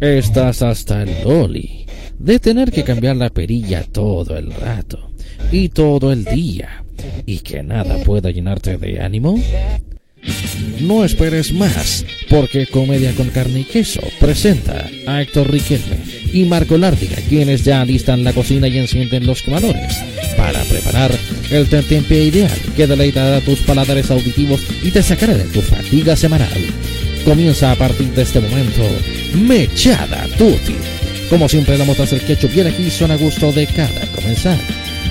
Estás hasta el loli de tener que cambiar la perilla todo el rato y todo el día y que nada pueda llenarte de ánimo. No esperes más, porque Comedia con Carne y Queso presenta a Héctor Riquelme y Marco Lárdiga, quienes ya alistan la cocina y encienden los quemadores para preparar el tentempié ideal que deleitará tus paladares auditivos y te sacará de tu fatiga semanal. Comienza a partir de este momento Mechada Tutti. Como siempre, la motas del ketchup y el aquí son a gusto de cada comenzar.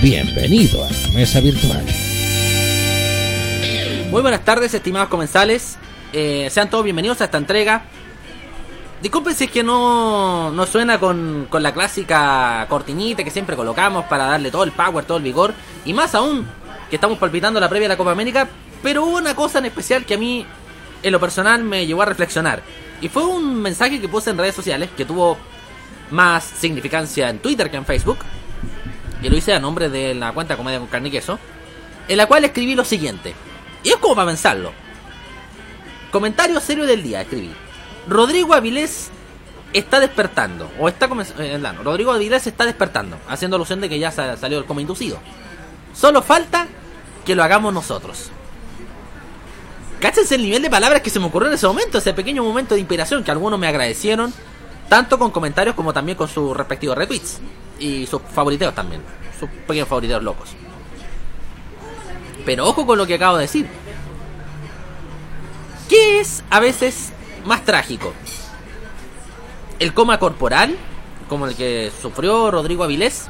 Bienvenido a la mesa virtual. Muy buenas tardes, estimados comensales. Eh, sean todos bienvenidos a esta entrega. Disculpen si es que no, no suena con, con la clásica cortinita que siempre colocamos para darle todo el power, todo el vigor. Y más aún, que estamos palpitando la previa de la Copa América. Pero hubo una cosa en especial que a mí, en lo personal, me llevó a reflexionar. Y fue un mensaje que puse en redes sociales que tuvo más significancia en Twitter que en Facebook. Y lo hice a nombre de la cuenta Comedia con Carne y Queso. En la cual escribí lo siguiente. Y es como para pensarlo. Comentario serio del día, escribí. Rodrigo Avilés está despertando. O está. Eh, Rodrigo Avilés está despertando. Haciendo alusión de que ya salió el coma inducido. Solo falta que lo hagamos nosotros. Cáchense el nivel de palabras que se me ocurrió en ese momento. Ese pequeño momento de inspiración que algunos me agradecieron. Tanto con comentarios como también con sus respectivos retweets. Y sus favoriteos también. Sus pequeños favoriteos locos. Pero ojo con lo que acabo de decir. ¿Qué es a veces más trágico? ¿El coma corporal? Como el que sufrió Rodrigo Avilés.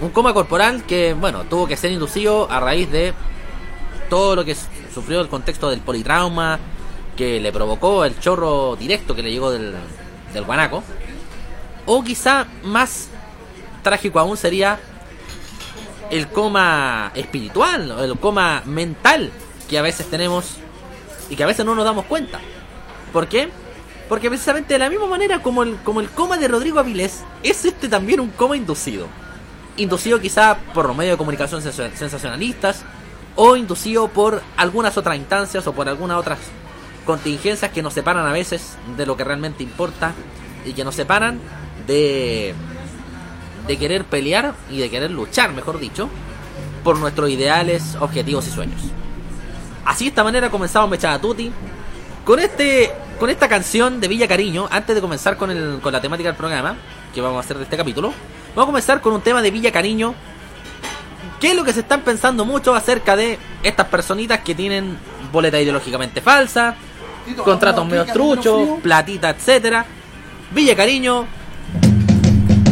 Un coma corporal que, bueno, tuvo que ser inducido a raíz de todo lo que sufrió el contexto del politrauma que le provocó el chorro directo que le llegó del, del guanaco. O quizá más trágico aún sería el coma espiritual, el coma mental que a veces tenemos y que a veces no nos damos cuenta. ¿Por qué? Porque precisamente de la misma manera como el, como el coma de Rodrigo Avilés, es este también un coma inducido. Inducido quizá por los medios de comunicación sensacionalistas, o inducido por algunas otras instancias o por algunas otras contingencias que nos separan a veces de lo que realmente importa y que nos separan de de querer pelear y de querer luchar, mejor dicho, por nuestros ideales, objetivos y sueños. Así de esta manera comenzamos Mechada Tutti con este con esta canción de Villa Cariño, antes de comenzar con, el, con la temática del programa, que vamos a hacer de este capítulo, vamos a comenzar con un tema de Villa Cariño. ¿Qué es lo que se están pensando mucho acerca de estas personitas que tienen boleta ideológicamente falsa, contratos medio truchos, platita, etcétera? Villa Cariño,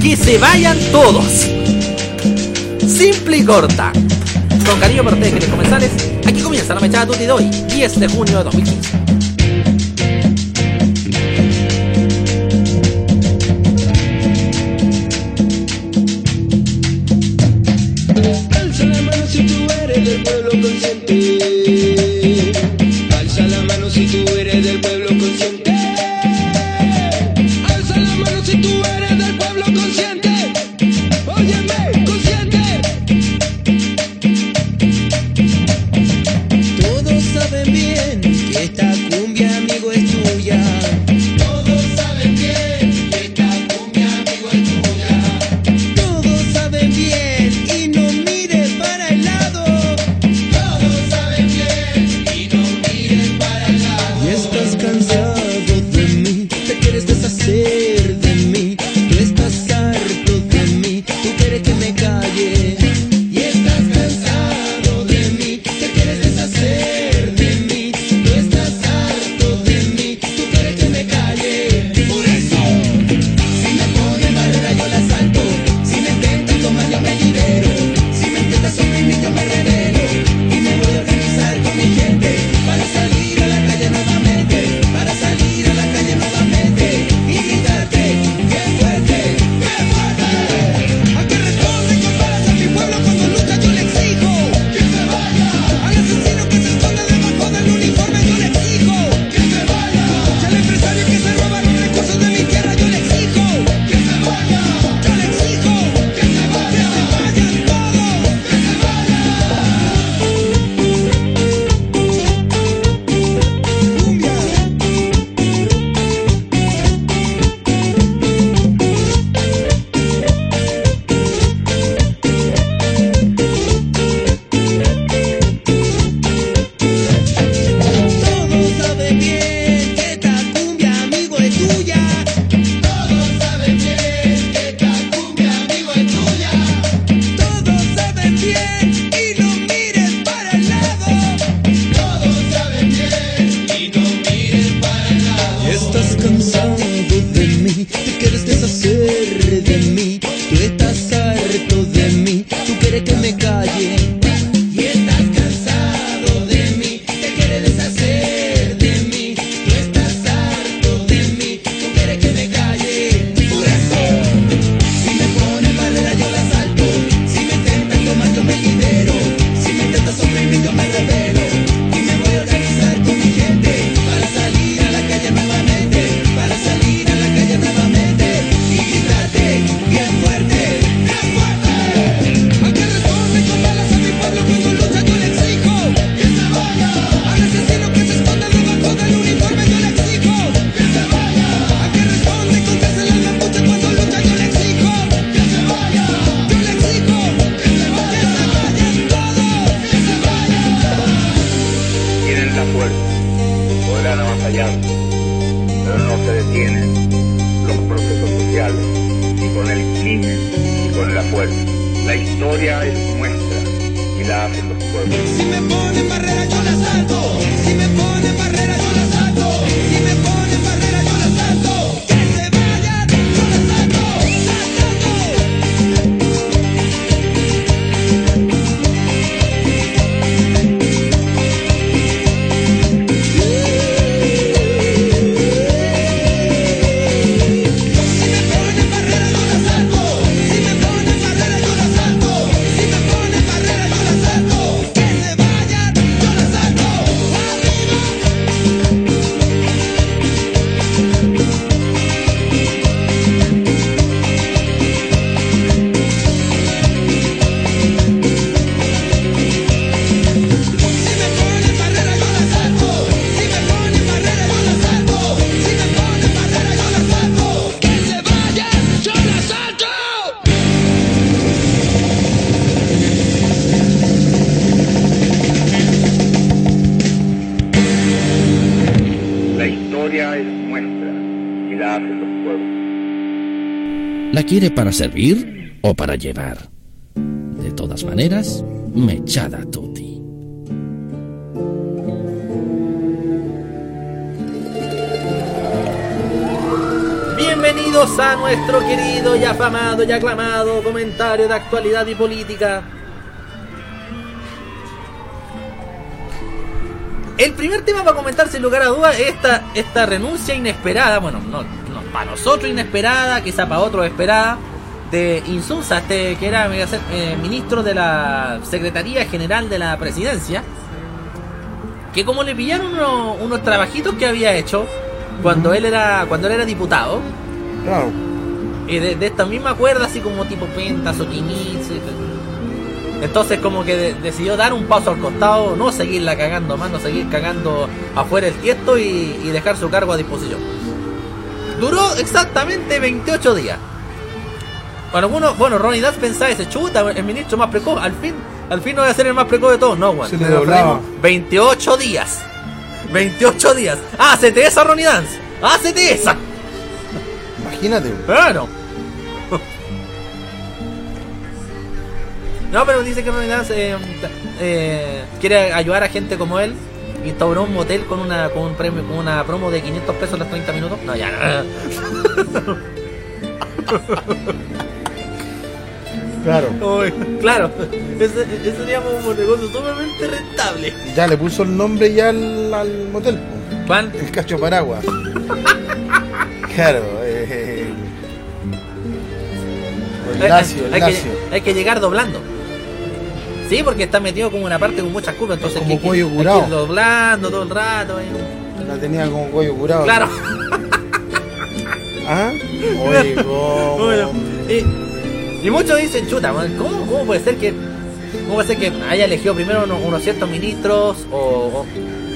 que se vayan todos. Simple y corta. Con cariño para ustedes, queridos comensales, aquí comienza la mechada tutti de hoy, 10 de junio de 2015. Quiere para servir o para llevar? De todas maneras, mechada tutti. Bienvenidos a nuestro querido y afamado y aclamado comentario de actualidad y política. El primer tema para comentar sin lugar a dudas es esta, esta renuncia inesperada, bueno, no, no, para nosotros inesperada, quizá para otros esperada, de Insunza, este que era eh, ministro de la Secretaría General de la Presidencia, que como le pillaron unos, unos trabajitos que había hecho cuando él era cuando él era diputado, Claro. y de, de esta misma cuerda, así como tipo Pentas o. Entonces como que de- decidió dar un paso al costado, no seguirla cagando más, no seguir cagando afuera el tiesto y, y dejar su cargo a disposición. Duró exactamente 28 días. Bueno, algunos, bueno, Ronnie Dance pensaba ese chuta, el ministro más precoz, al fin, al fin no voy a ser el más precoz de todos, no, weón. Se le doblaba. 28 días. 28 días. ¡Hácete esa, Ronnie Dance! ¡Hácete esa! Imagínate. Claro. No, pero dice que en realidad eh, eh, quiere ayudar a gente como él. Instauró un motel con una con un premio con una promo de 500 pesos los 30 minutos. No, ya no. Claro. Uy, claro, ese, ese sería un negocio sumamente rentable. Ya le puso el nombre ya al, al motel. po. Juan, El cacho paraguas. claro. Eh, el hay, lacio, el hay lacio. que, hay que llegar doblando. Sí, porque está metido como una parte con muchas curvas, entonces como que- cuello que curado. doblando todo el rato. La tenía como cuello curado. Claro. ¿Ah? Oye, ¿cómo? Bueno, y, y muchos dicen, chuta, ¿cómo, cómo puede ser que cómo puede ser que haya elegido primero unos, unos ciertos ministros o, o-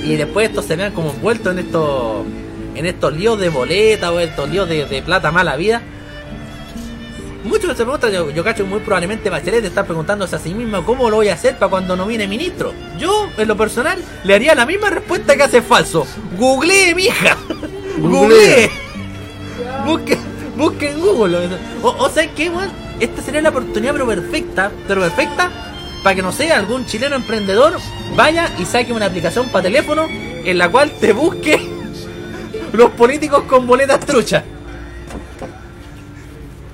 y después estos se vean como envueltos en estos en estos líos de boleta o estos líos de, de plata mala vida? Muchos se preguntan, yo, yo cacho que muy probablemente Bachelet está preguntándose a sí mismo cómo lo voy a hacer para cuando no viene ministro. Yo, en lo personal, le haría la misma respuesta que hace falso. Googleé, mija. Googleé. Busque, busque en Google. O, o sea, ¿qué, weón? Esta sería la oportunidad, pero perfecta, pero perfecta, para que no sea algún chileno emprendedor vaya y saque una aplicación para teléfono en la cual te busque los políticos con boletas truchas.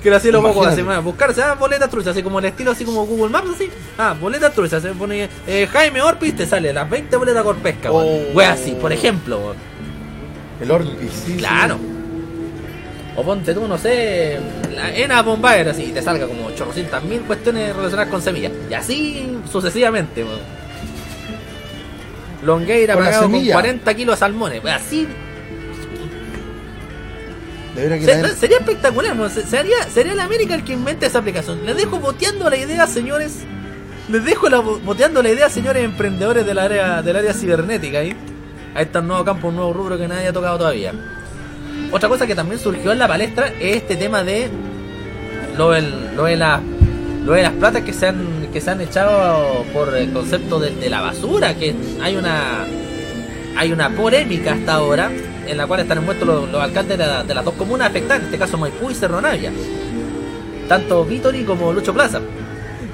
Que así lo pongo Imagínate. así, man, buscarse, ah, boletas truchas, así como el estilo, así como Google Maps, así. Ah, boletas truchas, se pone eh, Jaime Orpiz, te sale las 20 boletas por pesca, weón. Oh. Wea así, por ejemplo, weón. El Orbi, sí. Claro. O ponte tú, no sé, la ENA Bombayer, así, y te salga como 800 mil cuestiones relacionadas con semillas. Y así sucesivamente, weón. Longueira la pagado con semilla. 40 kilos de salmones. weón, Así sí. De veras que se- traer- sería espectacular. Se- sería, sería la América el que invente esa aplicación. Les dejo boteando la idea, señores. Les dejo la, boteando la idea, señores emprendedores del área, del área cibernética ahí. Ahí está un nuevo campo, un nuevo rubro que nadie ha tocado todavía. Otra cosa que también surgió en la palestra es este tema de lo, del- lo de la lo de las platas que se han que se han echado por el concepto de, de la basura, que hay una hay una polémica hasta ahora en la cual están envueltos los, los alcaldes de, la- de las dos comunas afectadas, en este caso Maipú y Cerro Navia. Tanto Vitori como Lucho Plaza.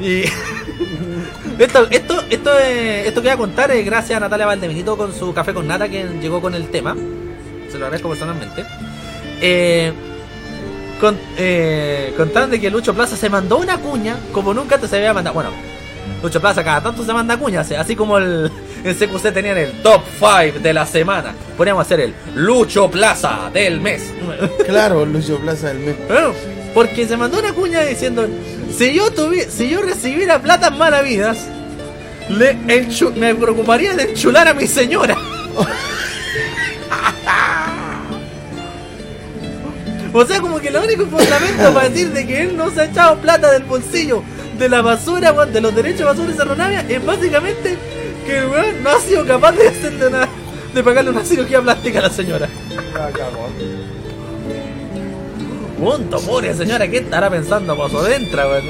Y esto, esto, esto, es- esto que voy a contar es gracias a Natalia Valdebenito con su café con nata que llegó con el tema. Se lo agradezco personalmente. Eh, con, eh, contaron de que Lucho Plaza se mandó una cuña como nunca antes se había mandado. Bueno, Lucho Plaza cada tanto se manda cuñas, así como el, en CQC tenían el top 5 de la semana. Podríamos hacer el Lucho Plaza del mes. Claro, Lucio Plaza del mes. Bueno, porque se mandó una cuña diciendo, si yo tuviera, si yo recibiera platas malavidas, le enchu- me preocuparía de enchular a mi señora. O sea, como que lo único fundamento para decir de que él no se ha echado plata del bolsillo de la basura, de los derechos de basura de Cerro Navia, es básicamente que el weón no ha sido capaz de hacerle una, de pagarle una cirugía plástica a la señora. Punto, pobre señora, ¿qué estará pensando por adentro, weón?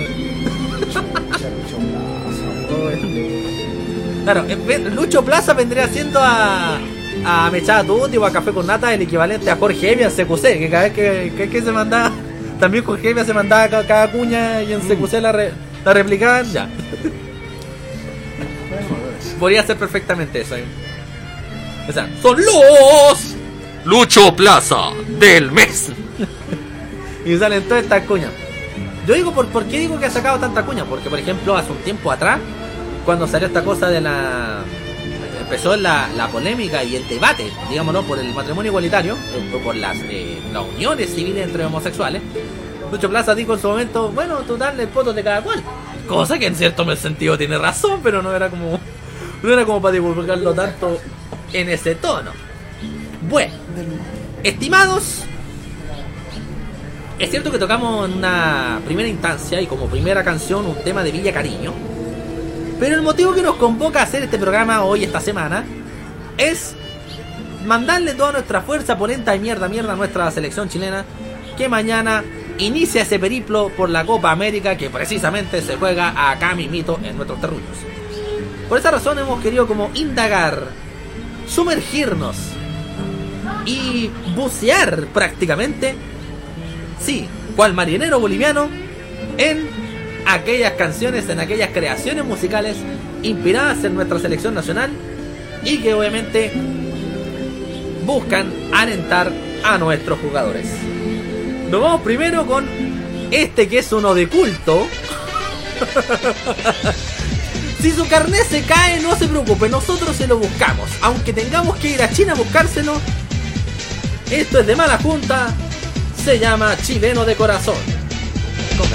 Claro, vez- Lucho Plaza vendría siendo a, a Mechada Tutti o a Café con Nata el equivalente a Jorge Evia en CQC, que cada vez que, que, se mandaba, también Jorge Evia se mandaba ca- cada cuña y en CQC la, re- la replicaban, ya. Podría ser perfectamente eso. O sea, son los Lucho Plaza del mes. y salen todas estas cuñas. Yo digo, por, ¿por qué digo que ha sacado tanta cuña? Porque, por ejemplo, hace un tiempo atrás, cuando salió esta cosa de la... Empezó la, polémica y el debate, digámoslo, por el matrimonio igualitario, eh, por las, eh, las uniones civiles entre homosexuales, Lucho Plaza dijo en su momento, bueno, total, el fotos de cada cual. Cosa que en cierto sentido tiene razón, pero no era como... No era como para divulgarlo tanto en ese tono. Bueno, estimados, es cierto que tocamos en una primera instancia y como primera canción un tema de Villa Cariño. Pero el motivo que nos convoca a hacer este programa hoy, esta semana, es mandarle toda nuestra fuerza polenta y mierda, mierda a nuestra selección chilena que mañana inicia ese periplo por la Copa América que precisamente se juega acá mismito en nuestros terruños. Por esa razón hemos querido como indagar, sumergirnos y bucear prácticamente sí, cual marinero boliviano, en aquellas canciones, en aquellas creaciones musicales inspiradas en nuestra selección nacional y que obviamente buscan alentar a nuestros jugadores. Nos vamos primero con este que es uno de culto. Si su carnet se cae, no se preocupe, nosotros se lo buscamos. Aunque tengamos que ir a China a buscárselo, esto es de mala junta, se llama Chileno de Corazón. Con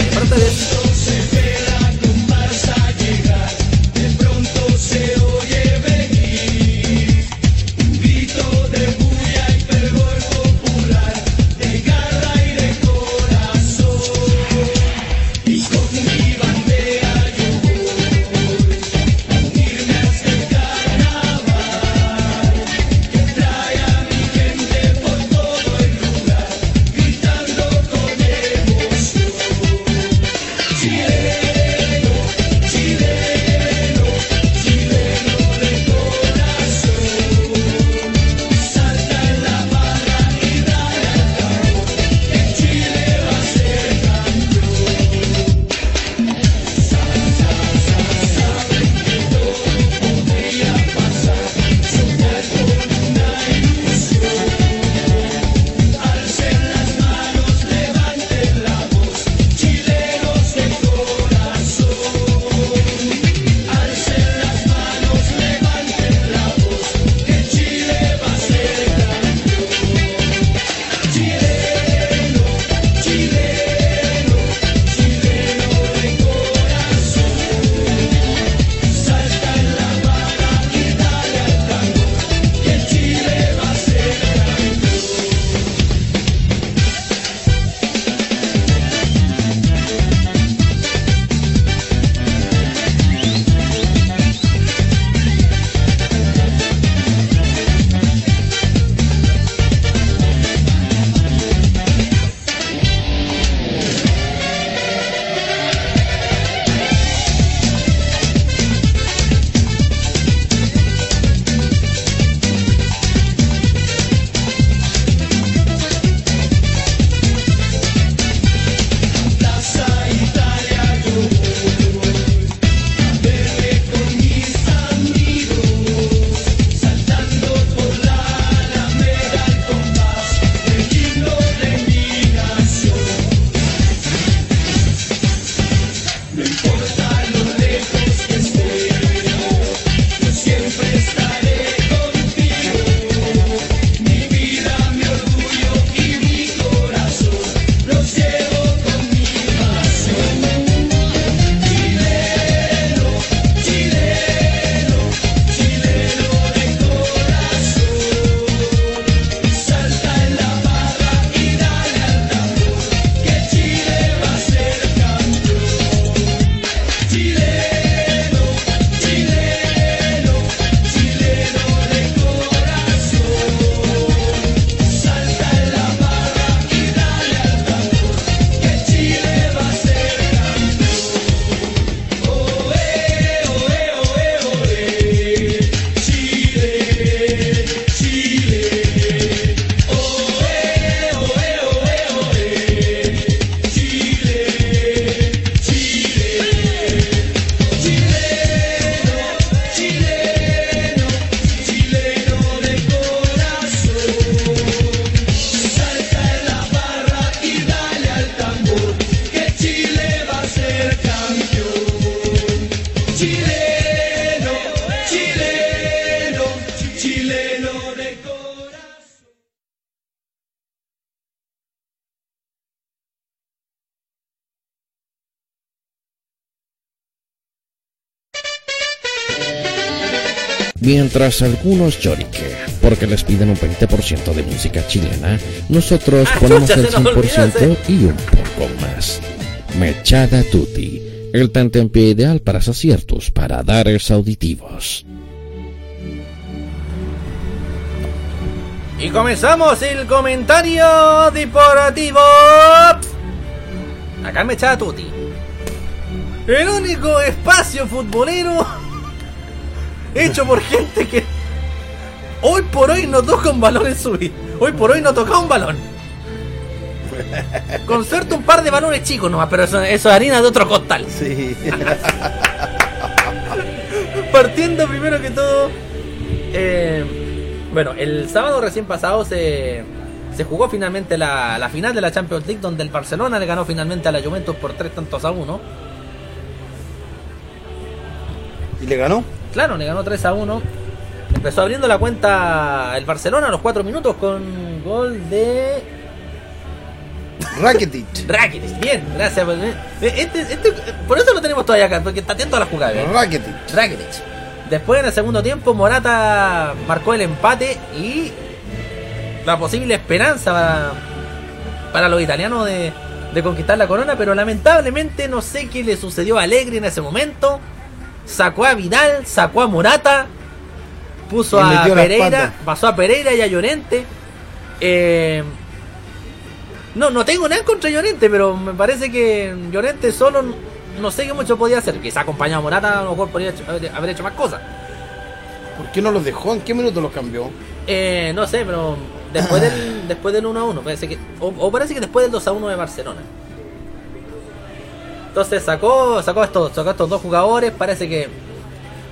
Mientras algunos lloriquean porque les piden un 20% de música chilena, nosotros Ah, ponemos el se nos olvidó 100% y un poco más. Mechada Tutti, el tentempié ideal para saciar tus paradares auditivos. Y comenzamos el comentario deportivo. Acá me echaba Tuti. El único espacio futbolero hecho por gente que hoy por hoy no toca un balón en su vida. Hoy por hoy no toca un balón. Con suerte un par de balones chicos nomás, pero eso, eso es harina de otro costal. Sí. Partiendo primero que todo. eh, bueno, el sábado recién pasado se, se jugó finalmente la, la final de la Champions League, donde el Barcelona le ganó finalmente a la Juventus por tres tantos a uno. ¿Y le ganó? Claro, le ganó 3 a 1. Empezó abriendo la cuenta el Barcelona a los 4 minutos con gol de Rakitic. Rakitic. Bien, gracias. por- eh, Este, este- por eso lo tenemos todavía acá, porque está atento a la jugada. ¿eh? Rakitic. Rakitic. Después en el segundo tiempo Morata marcó el empate y la posible esperanza para, para los italianos de, de conquistar la corona, pero lamentablemente no sé qué le sucedió a Alegre en ese momento. Sacó a Vidal, sacó a Morata, puso a Pereira, pasó a Pereira y a Llorente. Eh, no, no tengo nada contra Llorente, pero me parece que Llorente solo no sé qué mucho podía hacer. Quizá acompañado a Morata a lo mejor podría haber haber hecho más cosas. ¿Por qué no los dejó? ¿En qué minuto los cambió? Eh, no sé, pero después del, después del 1 a 1, parece que, o, o parece que después del 2 a 1 de Barcelona. Entonces sacó, sacó estos, sacó estos dos jugadores, parece que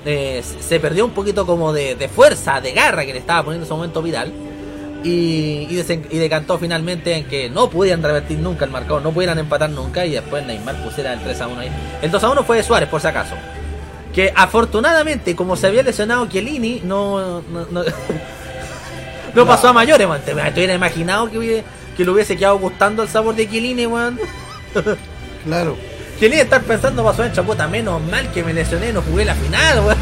eh, se perdió un poquito como de, de fuerza, de garra que le estaba poniendo en ese momento Vidal. Y, y, decantó finalmente en que no pudieran revertir nunca el marcador, no pudieran empatar nunca y después Neymar pusiera el 3 a 1 ahí. El 2 a 1 fue de Suárez, por si acaso. Que afortunadamente, como se había lesionado Chiellini, no, no, no, pasó a mayores, man. Te, te hubiera imaginado que, hubiera- que le hubiese quedado gustando el sabor de Chiellini, weón. Claro. Chiellini estar pensando, pasó en puta, menos mal que me lesioné, no jugué la final, weón.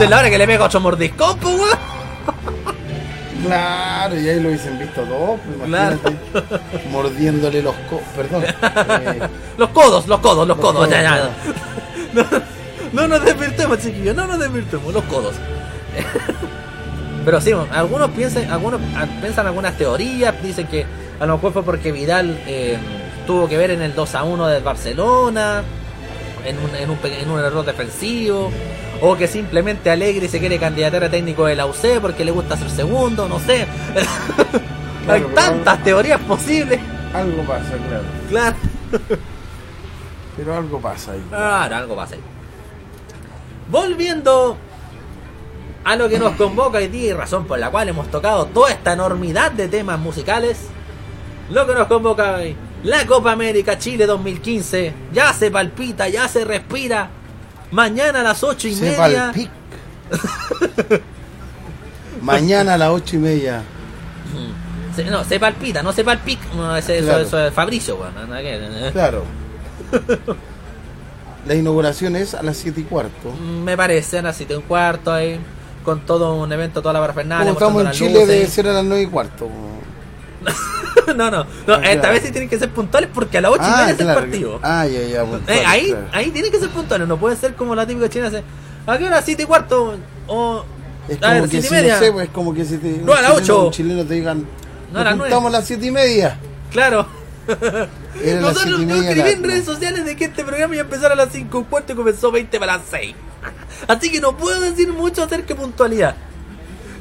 De la hora que le pega ocho mordiscos, po, weón. Claro, y ahí lo hubiesen visto todos. pues, Imagínate. Mordiéndole los co... Perdón. Eh, Los codos, los codos, los, Los codos. codos, ya, ya. claro. No, no nos desvirtemos, chiquillos, no nos desvirtemos, los codos. Pero sí, algunos piensan, algunos ah, piensan algunas teorías, dicen que a lo mejor fue porque Vidal eh, tuvo que ver en el 2 a 1 del Barcelona, en un, en un, en un error defensivo, o que simplemente Alegre se quiere candidatar a técnico de la UC porque le gusta ser segundo, no sé. Hay tantas teorías posibles. algo pasa, claro. Claro. Pero algo pasa ahí. Claro, algo pasa ahí. Volviendo a lo que nos convoca hoy día y razón por la cual hemos tocado toda esta enormidad de temas musicales. Lo que nos convoca hoy, la Copa América Chile 2015. Ya se palpita, ya se respira. Mañana a las ocho y Se media. Mañana a las ocho y media. Se- no, se palpita, no se palpic. No, ese- eso, Claro. eso es Fabricio, ver. Claro. La inauguración es a las siete y cuarto. Me parece, a las siete y un cuarto ahí. Con todo un evento, toda la parafernalia. Como estamos en Chile, debe luces. ser a las nueve y cuarto. no, no, no, Ah, esta claro. vez sí tienen que ser puntuales porque a las 8 y media es el partido. Ah, ya, ya. Eh, puntual, ahí, claro. ahí tienen que ser puntuales, no puede ser como la típica china hace. ¿A qué hora? 7 y cuarto? O. Es a como ver, que 7 y si, media. no sé, pues, es como que si te, No, a las un chileno- ocho. un chileno te digan, No, a las juntamos a las siete y media. Claro. Era Nosotros yo escribí la- en redes sociales de que este programa iba a empezar a las 5 y cuarto y comenzó 20 para las 6. Así que no puedo decir mucho acerca de puntualidad.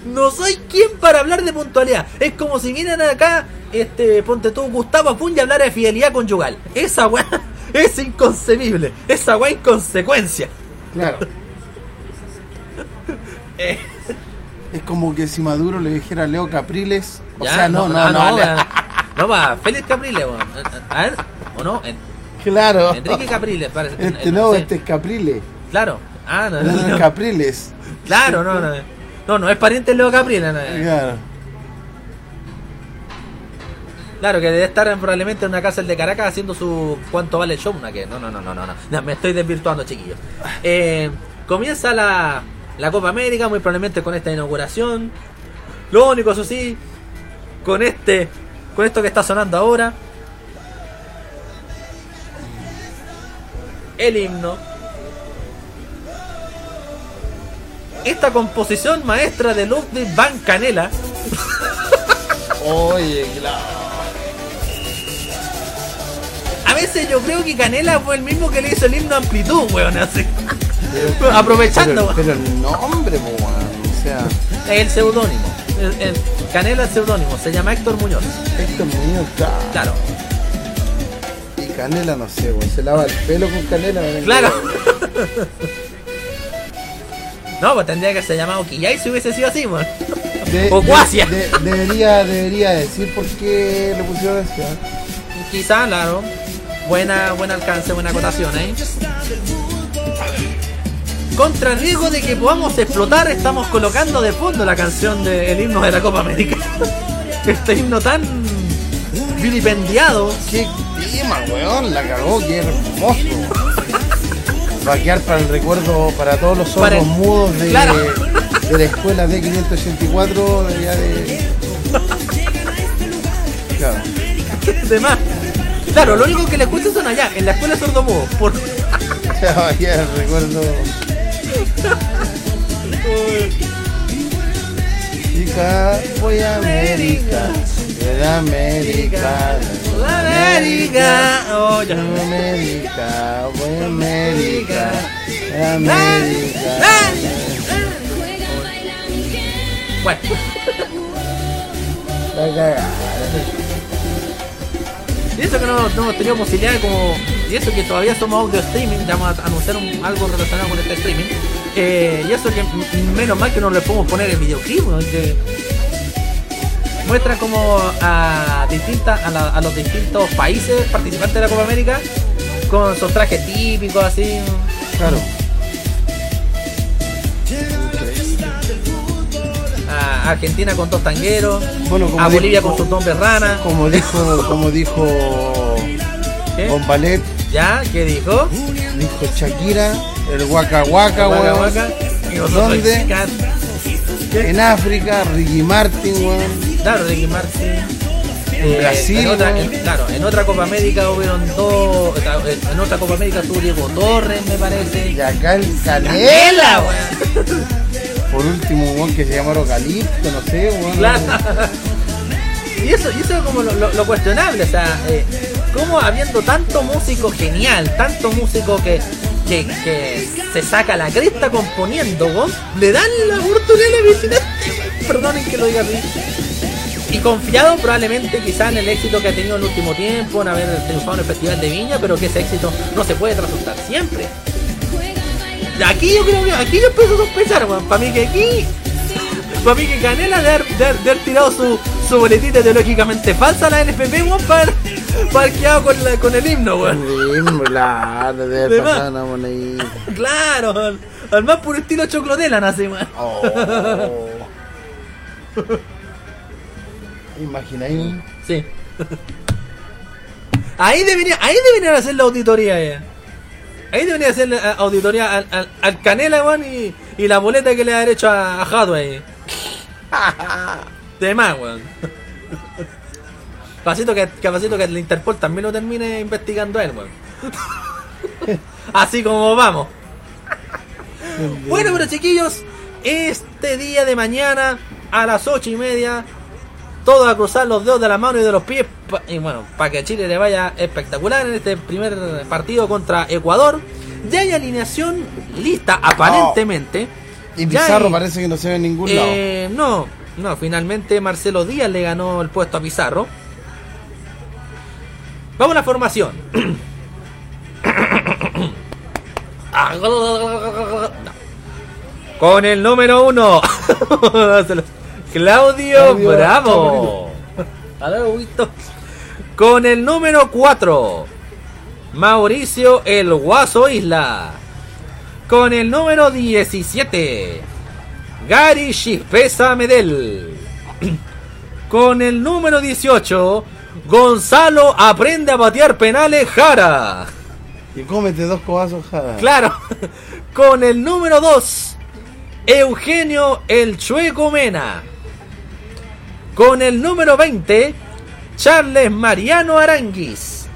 No soy quien para hablar de puntualidad. Es como si vienen acá, este, ponte tú, Gustavo Afungi a hablar de fidelidad conyugal. Esa weá es inconcebible. Esa weá inconsecuencia. Claro. Eh, Es como que si Maduro le dijera a Leo Capriles. O ya, sea, no, no, no. No, va, Félix Capriles, weón. A ver, ¿o no? En- Claro. Enrique Capriles, parece. Este Eh, no, sé. este es Capriles. Claro. Ah, no, No, no, no no. es Capriles. Claro, no, no. No, no es pariente de Leo no. Claro. Claro, que debe estar en- probablemente en una cárcel de Caracas haciendo su cuánto vale el show. ¿no? Que no, no, no, no, no, no. No, me estoy desvirtuando, chiquillos. Eh, comienza la, la Copa América, muy probablemente con esta inauguración. Lo único, eso sí, con este, con esto que está sonando ahora, el himno. Esta composición maestra de Ludwig van Canela, Oye, claro. a veces yo creo que Canela fue el mismo que le hizo el himno Amplitud, weón, así. Aprovechando. Pero, pero el nombre, weón. O sea, Es el seudónimo. El- el Canela es seudónimo, se llama Héctor Muñoz. Héctor Muñoz, claro. Claro, Y canela, no sé, weón. Se lava el pelo con canela. claro. No, pues tendría que ser llamado Quillay si hubiese sido así, weón. De- O de- Guasia. de- debería, debería decir por qué le pusieron eso. ¿eh? Quizá, claro. Buena, buen alcance, buena acotación ahí. Contra el riesgo de que podamos explotar, estamos colocando de fondo la canción del himno de la Copa América. Este himno tan vilipendiado. Qué tema, weón. La cagó, qué hermoso. Va a quedar para el recuerdo para todos los sordos el- mudos de, Claro. de la escuela D584 de allá de. Claro. de más. Claro, lo único que le escuchan son allá, en la escuela. Por... Va a quedar el recuerdo. Chica, voy a América. De América. América. Oh, ya. América, a América. América. Bueno, y eso que no, no tenido posibilidad como. Y eso que todavía somos audio streaming, ya vamos a anunciar un- algo relacionado con este streaming. Eh, y eso que menos mal que no le podemos poner el videoclip, ¿no? que muestra como a distintas a, la- a los distintos países participantes de la Copa América con sus trajes típicos así. Claro. A Argentina con dos tangueros, Bueno, como a Bolivia dijo- con sus nombres rana. Como dijo, como dijo ¿Qué? Bombalet, ¿Ya? ¿Qué dijo? dijo Shakira, el Waka Waka, Waka. Waka. ¿Dónde? En África, Ricky Martin, weón. Claro, Ricky Martin. En Brasil, en otra, en- claro, en otra Copa América hubieron dos. En otra Copa América estuvo Diego Torres, me parece. Y acá el Canela, ¡Canela, weón. Por último, weón, que se llamaron Calipto, no sé, weón. Claro. Y eso, y eso es como lo, lo- lo cuestionable, o sea, eh, como habiendo tanto músico genial, tanto músico que, que, que se saca la cresta componiendo, weón, le dan la oportunidad a la visitante. Perdonen que lo diga así. Y confiado probablemente quizá en el éxito que ha tenido en el último tiempo, en haber triunfado en el Festival de Viña, pero que ese éxito no se puede trasladar siempre. Aquí yo creo que aquí yo empiezo a sospechar, weón. Para mí que aquí. Para mí que Canela de haber, de haber- de haber tirado su, su boletita ideológicamente falsa a la NFP, weón, para, haber quedado con, la- con el himno, weón. Claro, De más. pasar una monedita. Claro, al, al más puro estilo choclotela nace, weón. Oh. Imagináis. Sí. Ahí debería, ahí deberían hacer la auditoría, eh. Ahí debería hacer la auditoría al, al, al Canela, weón, y, y la boleta que le ha hecho a, a Hadway. De más, weón. Pasito que, que pasito que el Interpol también lo termine investigando a él, weón. Así como vamos. Bueno, pero chiquillos, este día de mañana a las ocho y media, todos a cruzar los dedos de la mano y de los pies. Y bueno, para que a Chile le vaya espectacular en este primer partido contra Ecuador. Ya hay alineación lista, aparentemente. Y Ya Pizarro hay- parece que no se ve en ningún eh, no, no, finalmente Marcelo Díaz le ganó el puesto a Pizarro. Vamos a la formación. No. Con el número uno. Claudio, Claudio, Bravo. Con el número 4. Mauricio El Guaso Isla. Con el número 17. Gary Chispesa Medel. Con el número 18. Gonzalo aprende a patear penales Jara. Y cómete dos cobazos, jada. Claro. Con el número 2. Eugenio El Chueco Mena. Con el número 20, Charles Mariano Aranguis.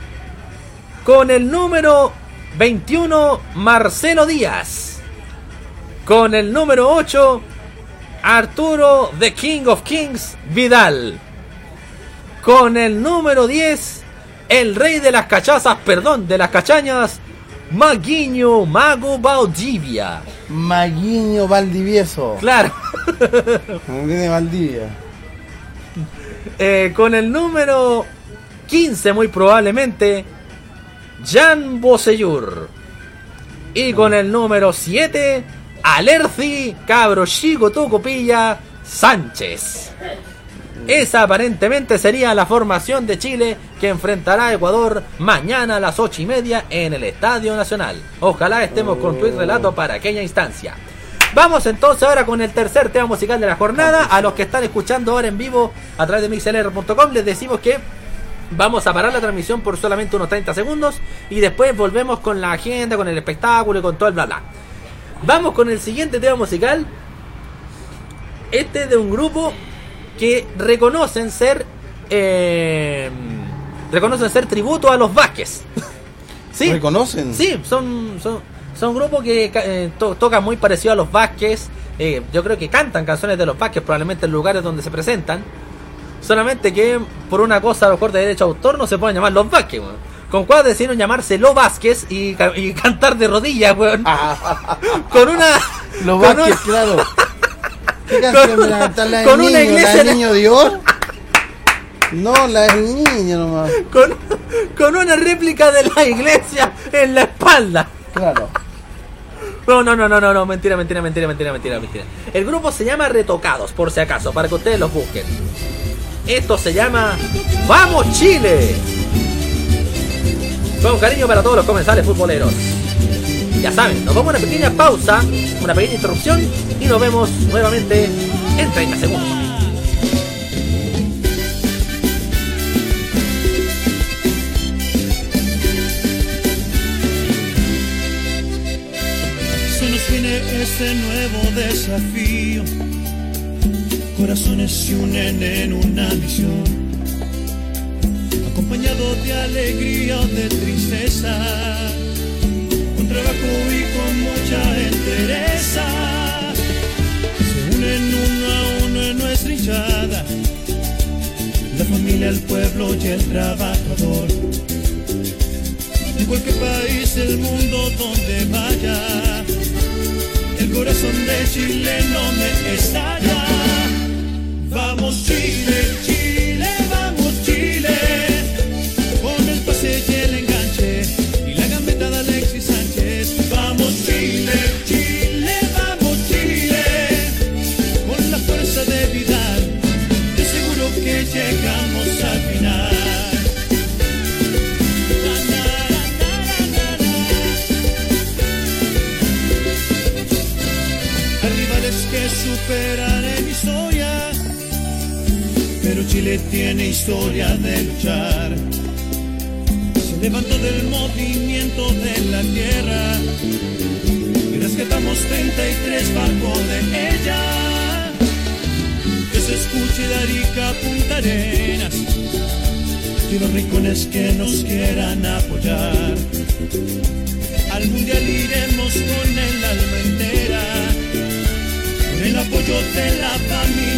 Con el número 21, Marcelo Díaz. Con el número 8, Arturo The King of Kings Vidal. Con el número 10, el rey de las cachazas, perdón, de las cachañas, Maguinho Mago Valdivia. Maguiño Valdivieso. Claro. De Valdivia. Eh, con el número 15, muy probablemente, Jan Bosellur. Y con el número 7, Alerci Cabro Chico Tocopilla Sánchez. Esa aparentemente sería la formación de Chile que enfrentará a Ecuador mañana a las 8 y media en el Estadio Nacional. Ojalá estemos con tu relato para aquella instancia. Vamos entonces ahora con el tercer tema musical de la jornada. A los que están escuchando ahora en vivo a través de mixlr.com les decimos que vamos a parar la transmisión por solamente unos 30 segundos y después volvemos con la agenda, con el espectáculo y con todo el bla bla. Vamos con el siguiente tema musical. Este es de un grupo que reconocen ser eh, reconocen ser tributo a los Vázquez. sí, ¿Reconocen? Sí, son, son, son grupos que eh, to- tocan muy parecido a los Vázquez. eh, yo creo que cantan canciones de los Vázquez, probablemente en lugares donde se presentan. Solamente que por una cosa a lo mejor de derecho a autor no se pueden llamar los Vázquez, weón. Con cuál decidieron llamarse Los Vázquez y, ca- y cantar de rodillas, weón. Con una. Los con Vázquez, una- claro. ¿Qué canción la cantar la con una iglesia ¿La del niño Dios? No, la del niño nomás. con, con una réplica de la iglesia en la espalda. Claro. No, no, no, no, no, no, mentira, mentira, mentira, mentira, mentira, mentira. El grupo se llama Retocados, por si acaso, para que ustedes los busquen. Esto se llama ¡Vamos Chile! Con cariño para todos los comensales futboleros. Ya saben, nos vamos a una pequeña pausa, una pequeña interrupción y nos vemos nuevamente en 30 segundos. Este nuevo desafío. Corazones se unen en una misión. Acompañado de alegría o de tristeza. Con trabajo y con mucha entereza. Se unen uno a uno en nuestra hinchada. La familia, el pueblo y el trabajador en cualquier país del mundo donde vaya. El corazón de Chile no me estalla. Vamos Chile, Chile, Chile tiene historia de luchar. Se levantó del movimiento de la tierra y rescatamos 33 bajo de ella. Que se escuche de Arica Punta Arenas y los rincones que nos quieran apoyar. Al mundial iremos con el alma entera, con el apoyo de la familia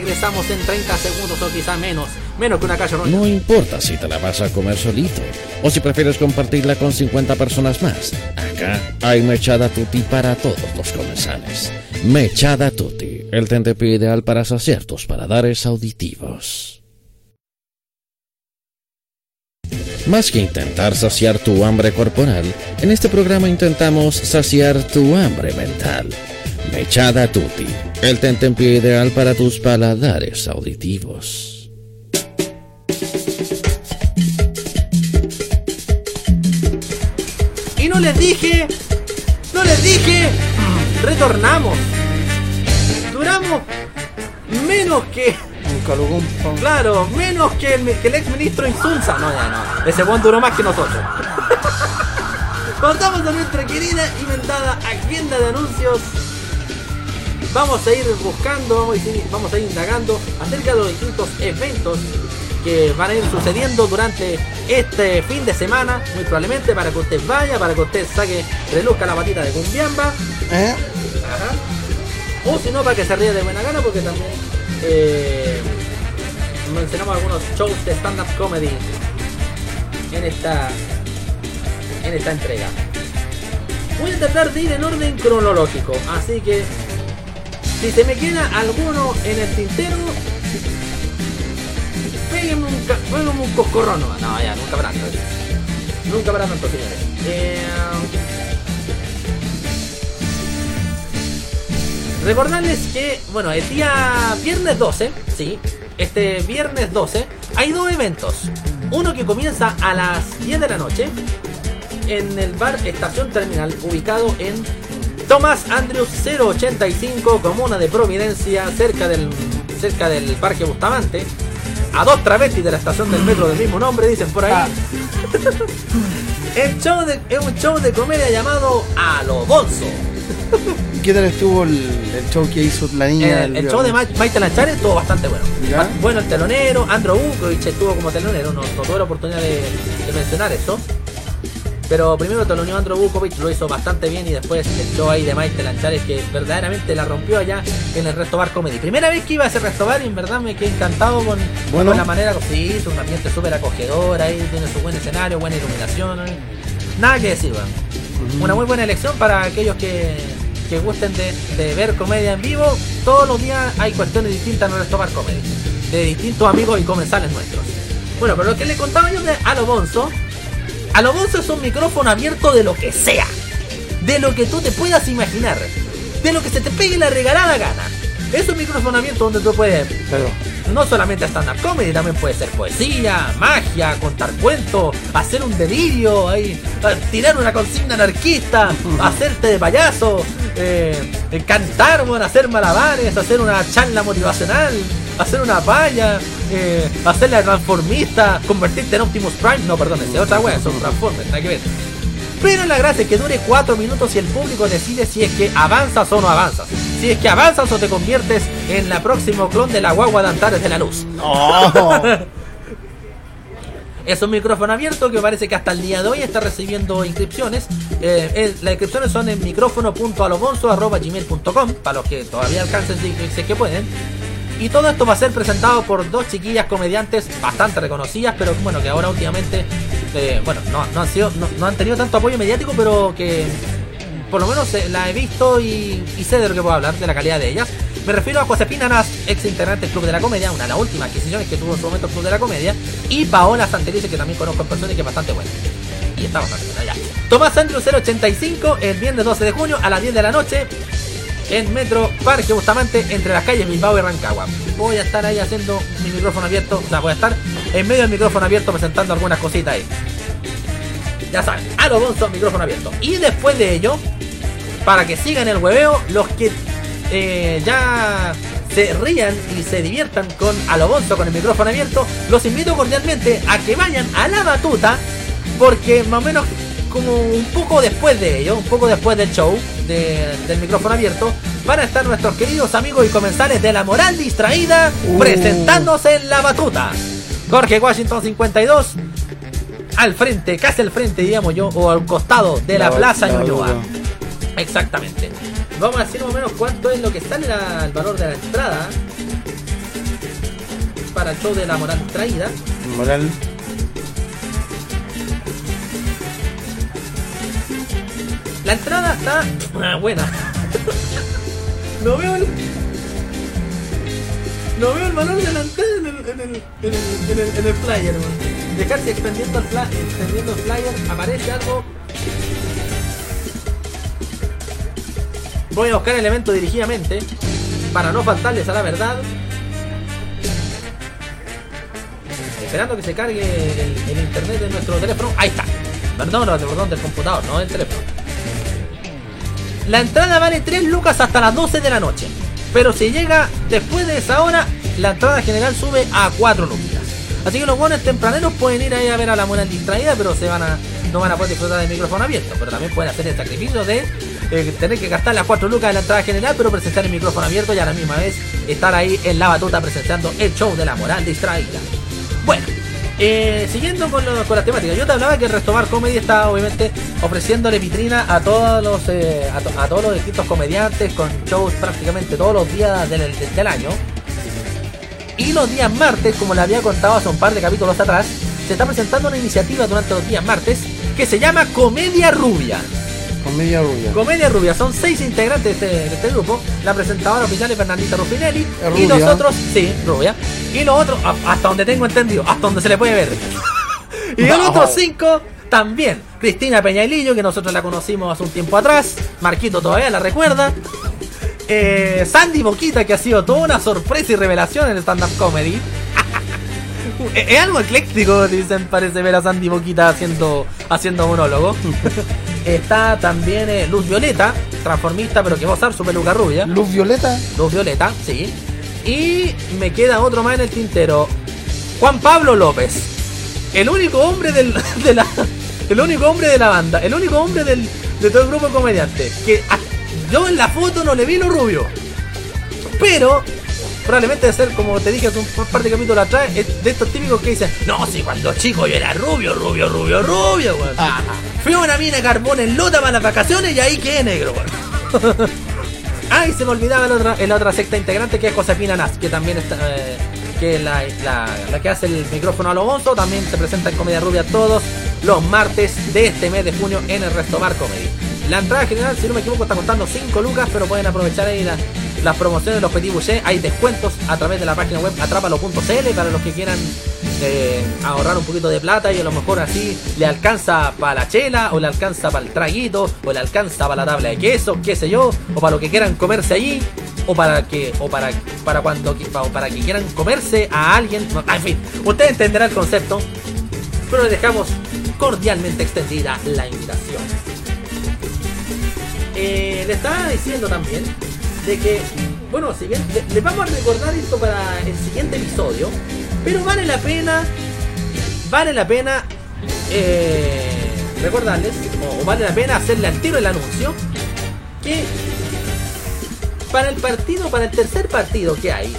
regresamos en 30 segundos o quizá menos. Menos que una calle No importa si te la vas a comer solito o si prefieres compartirla con 50 personas más. Acá hay Mechada Tutti para todos los comensales. Mechada Tutti, el tentepié ideal para saciar tus paladares auditivos. Más que intentar saciar tu hambre corporal, en este programa intentamos saciar tu hambre mental. Mechada Tutti, el tentempié ideal para tus paladares auditivos. Y no les dije, no les dije, retornamos. Duramos menos que, claro, menos que el, que ex ministro Insulza. No, ya no, ese buen duró más que nosotros. Contamos a nuestra querida y mentada agenda de anuncios. Vamos a ir buscando, vamos a ir, vamos a ir indagando acerca de los distintos eventos que van a ir sucediendo durante este fin de semana, muy probablemente para que usted vaya, para que usted saque, reluzca la patita de Cumbiamba, ¿Eh? Ajá. O si no, para que se ríe de buena gana, porque también eh, mencionamos algunos shows de stand-up comedy en esta, en esta entrega. Voy a tratar de ir en orden cronológico, así que si se me queda alguno en el tintero, péguenme un, péguenme un coscorrón. No, ya, nunca habrá tanto. Nunca habrá tanto, señores. Eh, Recordarles que, bueno, el día viernes 12, sí, este viernes 12, hay dos eventos. Uno que comienza a las 10 de la noche en el bar Estación Terminal, ubicado en Thomas Andrews 085, comuna de Providencia, cerca del, cerca del Parque Bustamante. A dos travestis de la estación del metro del mismo nombre, dicen por ahí. Ah. El show de- es un show de comedia llamado A lo Bonzo. ¿Y qué tal estuvo el, el show que hizo la niña? El, el show de Ma- Maite Lanchares estuvo bastante bueno. Bueno, el telonero, Andrew Bukovic estuvo como telonero, no, no tuve la oportunidad de, de mencionar eso. Pero primero teloneó Andrew Bukovic, lo hizo bastante bien y después el show ahí de Maite Lanchares que verdaderamente la rompió allá en el Resto Bar Comedy. Primera vez que iba a ese Resto Bar y en verdad me quedé encantado con, Bueno. con la manera que sí, hizo un ambiente súper acogedor ahí, tiene su buen escenario, buena iluminación. Nada que decir, weón. Una muy buena elección para aquellos que, que gusten de, de ver comedia en vivo. Todos los días hay cuestiones distintas en el Resto Bar Comedy. De distintos amigos y comensales nuestros. Bueno, pero lo que le contaba yo de Alo Bonzo. Alo Bonzo es un micrófono abierto de lo que sea. De lo que tú te puedas imaginar. De lo que se te pegue la regalada gana. Es un micrófono abierto donde tú puedes Claro. no solamente stand-up comedy, también puede ser poesía, magia, contar cuentos, hacer un delirio, ahí, eh, tirar una consigna anarquista, hacerte de payaso, eh, eh, cantar, bueno, hacer malabares, hacer una charla motivacional, hacer una palla, eh, hacer la transformista, convertirte en Optimus Prime. No, perdón, es otra wea, son Transformers, nada que ver. Pero la gracia es que dure 4 minutos y el público decide si es que avanzas o no avanzas. Si es que avanzas o te conviertes en la próximo clon de la guagua de Antares de la Luz. ¡Oh! Es un micrófono abierto que parece que hasta el día de hoy está recibiendo inscripciones. Eh, eh, las inscripciones son en micrófono.alobonzo.gmail.com para los que todavía alcancen si, si es que pueden. Y todo esto va a ser presentado por dos chiquillas comediantes bastante reconocidas, pero bueno, que ahora últimamente, eh, bueno, no, no han sido, no, han tenido tanto apoyo mediático, pero que por lo menos eh, la he visto y, y sé de lo que puedo hablar, de la calidad de ellas. Me refiero a Josefina Nas, ex integrante del Club de la Comedia, una de las últimas adquisiciones que tuvo en su momento el Club de la Comedia, y Paola Santelice, que también conozco en persona y que es bastante buena. Y está bastante buena, ya. Tomás Andrew 085, el viernes 12 de junio a las 10 de la noche, en Metro Parque Bustamante, entre las calles Bilbao y Rancagua. Voy a estar ahí haciendo mi micrófono abierto, o sea, voy a estar en medio del micrófono abierto presentando algunas cositas ahí. Ya saben, a micrófono abierto. Y después de ello, para que sigan el hueveo, los que eh, ya se rían y se diviertan con Alobonzo con el micrófono abierto, los invito cordialmente a que vayan a la batuta, porque más o menos como un poco después de ello, un poco después del show de- del micrófono abierto, van a estar nuestros queridos amigos y comensales de la moral distraída Uh. presentándose en la batuta. Jorge Washington 52, al frente, casi al frente, digamos yo, o al costado de la, La- Plaza la Ñuñoa. Exactamente. Vamos a decir más o menos cuánto es lo que sale la- el valor de la entrada para el show de la moral traída. Moral. La entrada está ah, buena. No veo el. No veo el valor de la entrada en el, en el, en el, en el, en flyer, man. Dejarse extendiendo el, fla- extendiendo el flyer, aparece algo. Voy a buscar el evento dirigidamente para no faltarles a la verdad. Esperando que se cargue el, internet de nuestro teléfono. Ahí está. Perdón, perdón, del computador, no del teléfono. La entrada vale 3 lucas hasta las 12 de la noche. Pero si llega después de esa hora, la entrada general sube a 4 lucas. Así que los buenos tempraneros pueden ir ahí a ver a la mona distraída, pero se van a, no van a poder disfrutar del micrófono abierto. Pero también pueden hacer el sacrificio de eh, tener que gastar las 4 lucas de la entrada general, pero presenciar el micrófono abierto y a la misma vez estar ahí en la batuta presenciando el show de la moral distraída. Bueno, eh, siguiendo con, lo- con las temáticas, yo te hablaba que Restobar Comedy está obviamente ofreciéndole vitrina a todos los eh, a todos los distintos comediantes con shows prácticamente todos los días del, del- del año. Y los días martes, como le había contado hace un par de capítulos atrás, se está presentando una iniciativa durante los días martes que se llama Comedia Rubia. Comedia rubia. Comedia Rubia, son seis integrantes de este, de este grupo. La presentadora oficial es Fernandita Ruffinelli. Y los otros, sí, rubia. Y los otros, hasta donde tengo entendido, hasta donde se le puede ver. y los otros cinco también. Cristina Peñailillo, que nosotros la conocimos hace un tiempo atrás. Marquito todavía la recuerda. Eh, Sandy Boquita, que ha sido toda una sorpresa y revelación en el stand-up comedy. es, es algo ecléctico, dicen, parece ver a Sandy Boquita haciendo, haciendo monólogo. Está también eh, Luz Violeta, transformista, pero que va a usar su peluca rubia. Luz violeta. Luz Violeta, sí. Y me queda otro más en el tintero. Juan Pablo López. El único hombre del, de la. El único hombre de la banda. El único hombre del, de todo el grupo de comediantes. Que a- yo en la foto no le vi lo rubio. Pero. Probablemente de ser, como te dije hace un par de capítulos atrás, es de estos típicos que dicen, no, si cuando chico yo era rubio, rubio, rubio, rubio, weón. Fui a una mina de carbón en Lota para las vacaciones y ahí quedé negro, weón. Ah, y se me olvidaba la otra, la otra secta integrante que es Josefina Nas, que también está. eh, que es la, la, la que hace el micrófono a lo bonzo, también se presenta en Comedia Rubia todos los martes de este mes de junio en el Restomar Comedy. La entrada general, si no me equivoco, está costando 5 lucas, pero pueden aprovechar ahí la- las promociones de los Petit Boucher. Hay descuentos a través de la página web atrápalo.cl para los que quieran eh, ahorrar un poquito de plata y a lo mejor así le alcanza para la chela, o le alcanza para el traguito, o le alcanza para la tabla de queso, qué sé yo, o para lo que quieran comerse allí, o para que, o para, para cuando o para que quieran comerse a alguien. En fin, usted entenderá el concepto, pero le dejamos cordialmente extendida la invitación. Eh, le estaba diciendo también de que, bueno, si bien le, le vamos a recordar esto para el siguiente episodio, pero vale la pena, vale la pena eh, recordarles, o, o vale la pena hacerle al tiro el anuncio, que para el partido, para el tercer partido que hay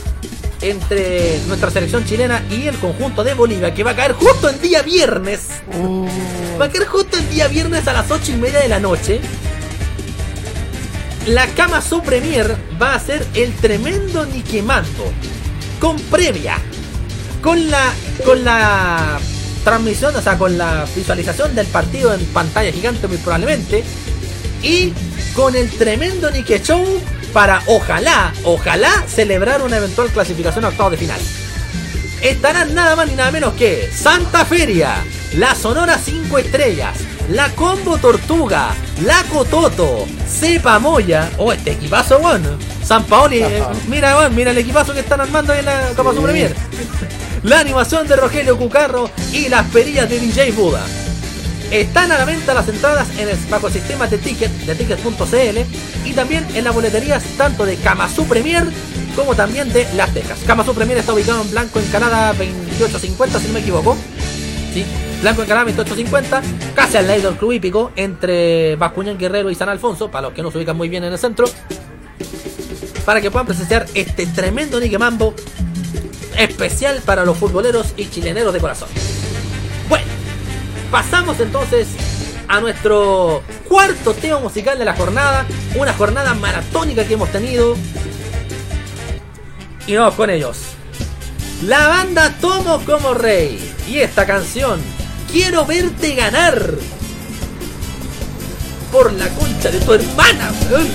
entre nuestra selección chilena y el conjunto de Bolivia, que va a caer justo el día viernes, va a caer justo el día viernes a las 8 y media de la noche. La Cama So Premier va a ser el tremendo Niquemando. Con previa. Con la. Con la transmisión, o sea, con la visualización del partido en pantalla gigante muy probablemente. Y con el tremendo Nique Show para ojalá, ojalá celebrar una eventual clasificación a octavos de final. Estarán nada más ni nada menos que Santa Feria, la Sonora 5 Estrellas, la Combo Tortuga, la Cototo, Cepa Moya, oh este equipazo bueno, San Paoli, eh, mira weón, mira el equipazo que están armando ahí en la Copa Super Premier. La animación de Rogelio Cucarro y las perillas de DJ Buda. Están a la venta las entradas en el bajo el sistema de ticket de ticket.cl y también en las boleterías tanto de Kamasu Premier como también de Las Tejas. Kamasu Premier está ubicado en Blanco Encalada 2850 si no me equivoco. ¿Sí? Blanco Encalada 2850, casi al lado del club hípico entre Bascuñán Guerrero y San Alfonso, para los que no se ubican muy bien en el centro, para que puedan presenciar este tremendo Nique Mambo especial para los futboleros y chileneros de corazón. Pasamos entonces a nuestro cuarto tema musical de la jornada. Una jornada maratónica que hemos tenido. Y vamos con ellos. La banda Tomo como Rey. Y esta canción, Quiero verte ganar. Por la concha de tu hermana, weón.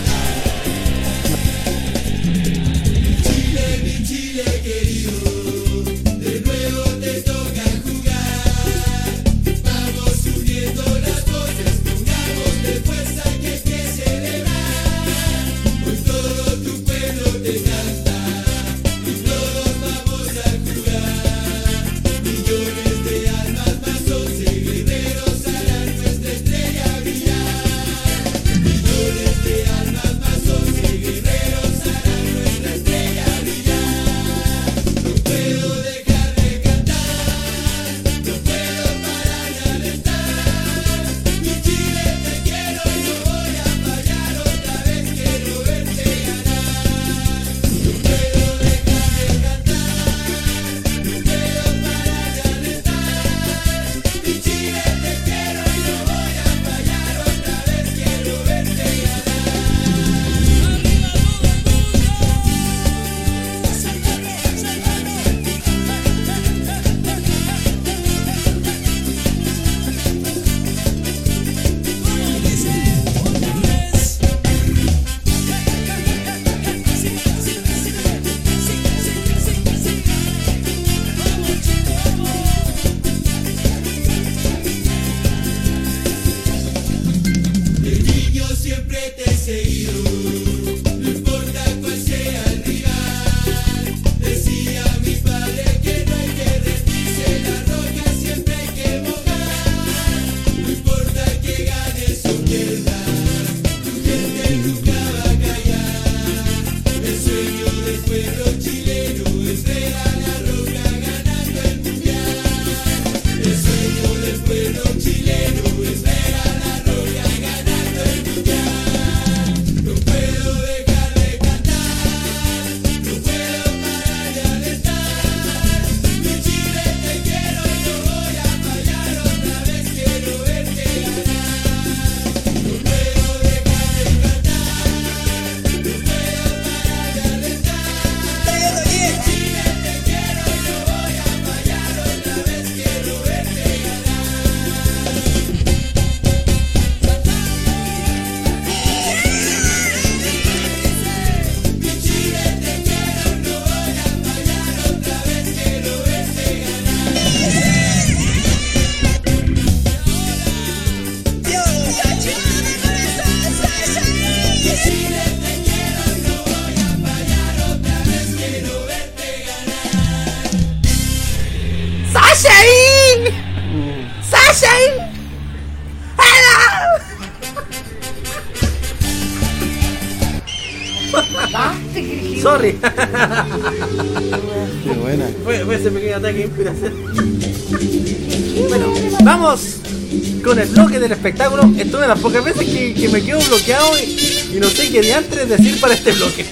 Bueno, vamos con el bloque del espectáculo. Esto es de las pocas veces que, que me quedo bloqueado y, y no sé qué diantres decir para este bloque.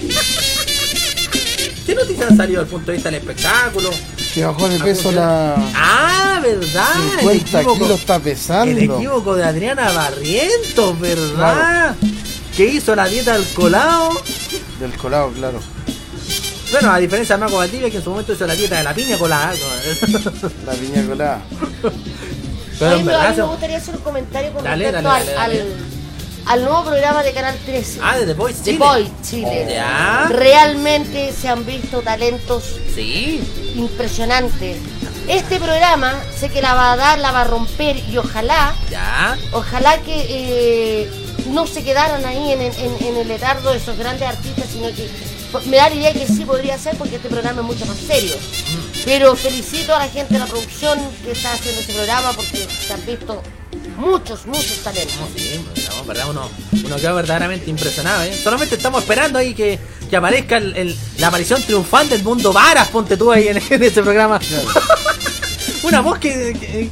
¿Qué noticias han salido desde el punto de vista del espectáculo? Que bajó de peso la. Ah, ¿verdad? El 50 equívoco- kilos está El pesando. equívoco de Adriana Barrientos, ¿verdad? Que hizo la dieta del colado. Del colado, claro. Bueno, a diferencia de Marco Valdivia, que en su momento hizo la dieta de la piña colada. La piña colada. Pero a en mí, me- a mí me gustaría hacer un comentario con Dale, respecto dale, dale, al, dale. al- al nuevo programa de Canal 13. Ah, de The Voice The Chile. Voice Chile. Ya. Realmente se han visto talentos Sí. impresionantes. Este programa sé que la va a dar, la va a romper y ojalá, Ya. ojalá que eh, no se quedaran ahí en, en- en- en el letardo de esos grandes artistas, sino que me da la idea que sí podría ser porque este programa es mucho más serio. Pero felicito a la gente de la producción que está haciendo ese programa porque se han visto muchos, muchos talentos. No, sí, pues, verdad, uno, uno queda verdaderamente impresionado, ¿eh? Solamente estamos esperando ahí que, que aparezca el- el- la aparición triunfal del mundo Varas, ponte tú ahí en, en ese programa. Una voz que,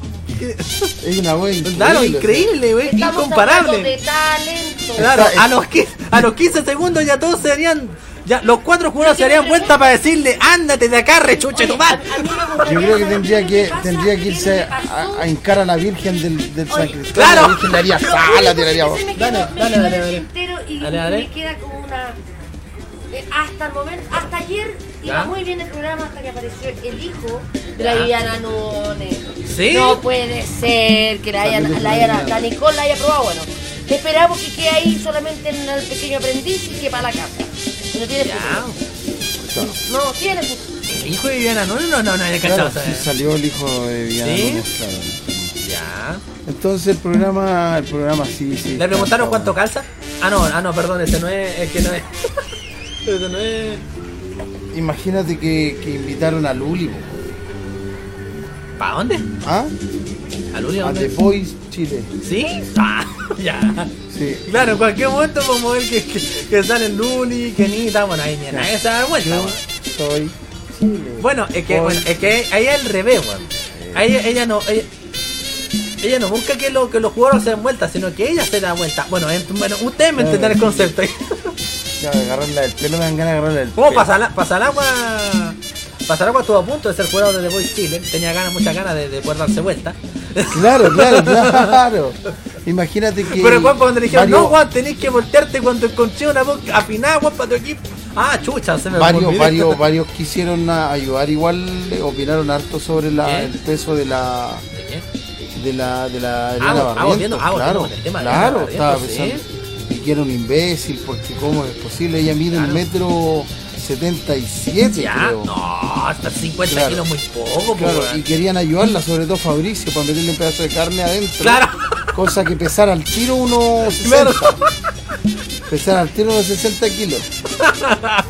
Es una voz increíble. claro, increíble, güey, Estamos incomparable. de talento. Claro, Está- a los, qui- a los 15 segundos ya todos serían Ya, los cuatro jurados se harían vuelta para decirle, ándate de acá, rechuche tu madre. Yo creo que tendría que tendría que irse a, a hincar a la Virgen del, del San Cristóbal. claro. La Virgen le haría sala, se me Dale, dale, dale, dale. Dale, me queda como una eh, hasta el momento, hasta ayer iba ¿Ya? muy bien el programa hasta que apareció el hijo de la Viviana Nunes. ¿Sí? No puede ser que la, hayan, la, hayan- la Nicole la haya probado. Bueno, esperamos que quede ahí solamente en el pequeño aprendiz y que para la casa. No tiene Ya, futuro. No tiene futuro. el hijo de Viviana, no, no, no, no, cachado. Claro, sí salió el hijo de Villano. ¿Sí? claro. Ya. Entonces el programa, el programa sí, sí. ¿Le preguntaron cuánto calza? Ah, no, ah, no, perdón, ese no es, es que no es. Ese no es. Imagínate que, que invitaron a Luli. ¿Para dónde? ¿ah? ¿A Luli A dónde? The Voice Chile. ¿Sí? Ah, ya. Sí. Claro, en cualquier momento podemos ver que, que, que sale Luli, que Nita, bueno, ahí ni nadie se da vuelta, Yo soy Chile. Bueno, es que, bueno, es que ahí es el revés, weón. Ahí ella no. Ella, ella no busca que, lo, que los jugadores se den vuelta, sino que ella se da vuelta. Bueno, en- bueno ustedes me entenderán el concepto. Ya, agarrarla del pelo, me dan ganas de agarrarla del ¿Cómo pelo. pasar, pasar agua? Pasar agua estuvo a punto de ser jurado de The Voice Chile. Tenía ganas, muchas ganas de, de poder darse vuelta. Claro, claro, claro. Imagínate que. Pero Juan, cuando le dijeron, varios- no, Juan, tenés que voltearte cuando encontré una voz afinada, Juan, para tu equipo. Ah, chucha, se me varios, varios, varios quisieron ayudar igual, eh, opinaron harto sobre la, el peso de la ¿De qué? de la de la Elena Ah, ah, volviendo- ah, claro, el tema de claro, Elena estaba pensando y que era un imbécil porque cómo es posible, ella mide un Claro. metro setenta y siete Ya, creo. no, hasta 50 Claro. kilos muy poco, Claro, pues, y querían ayudarla, sobre todo Fabricio, para meterle un pedazo de carne adentro. Claro. Cosa que pesara al tiro unos 60. Claro. Pesara al tiro unos 60 kilos.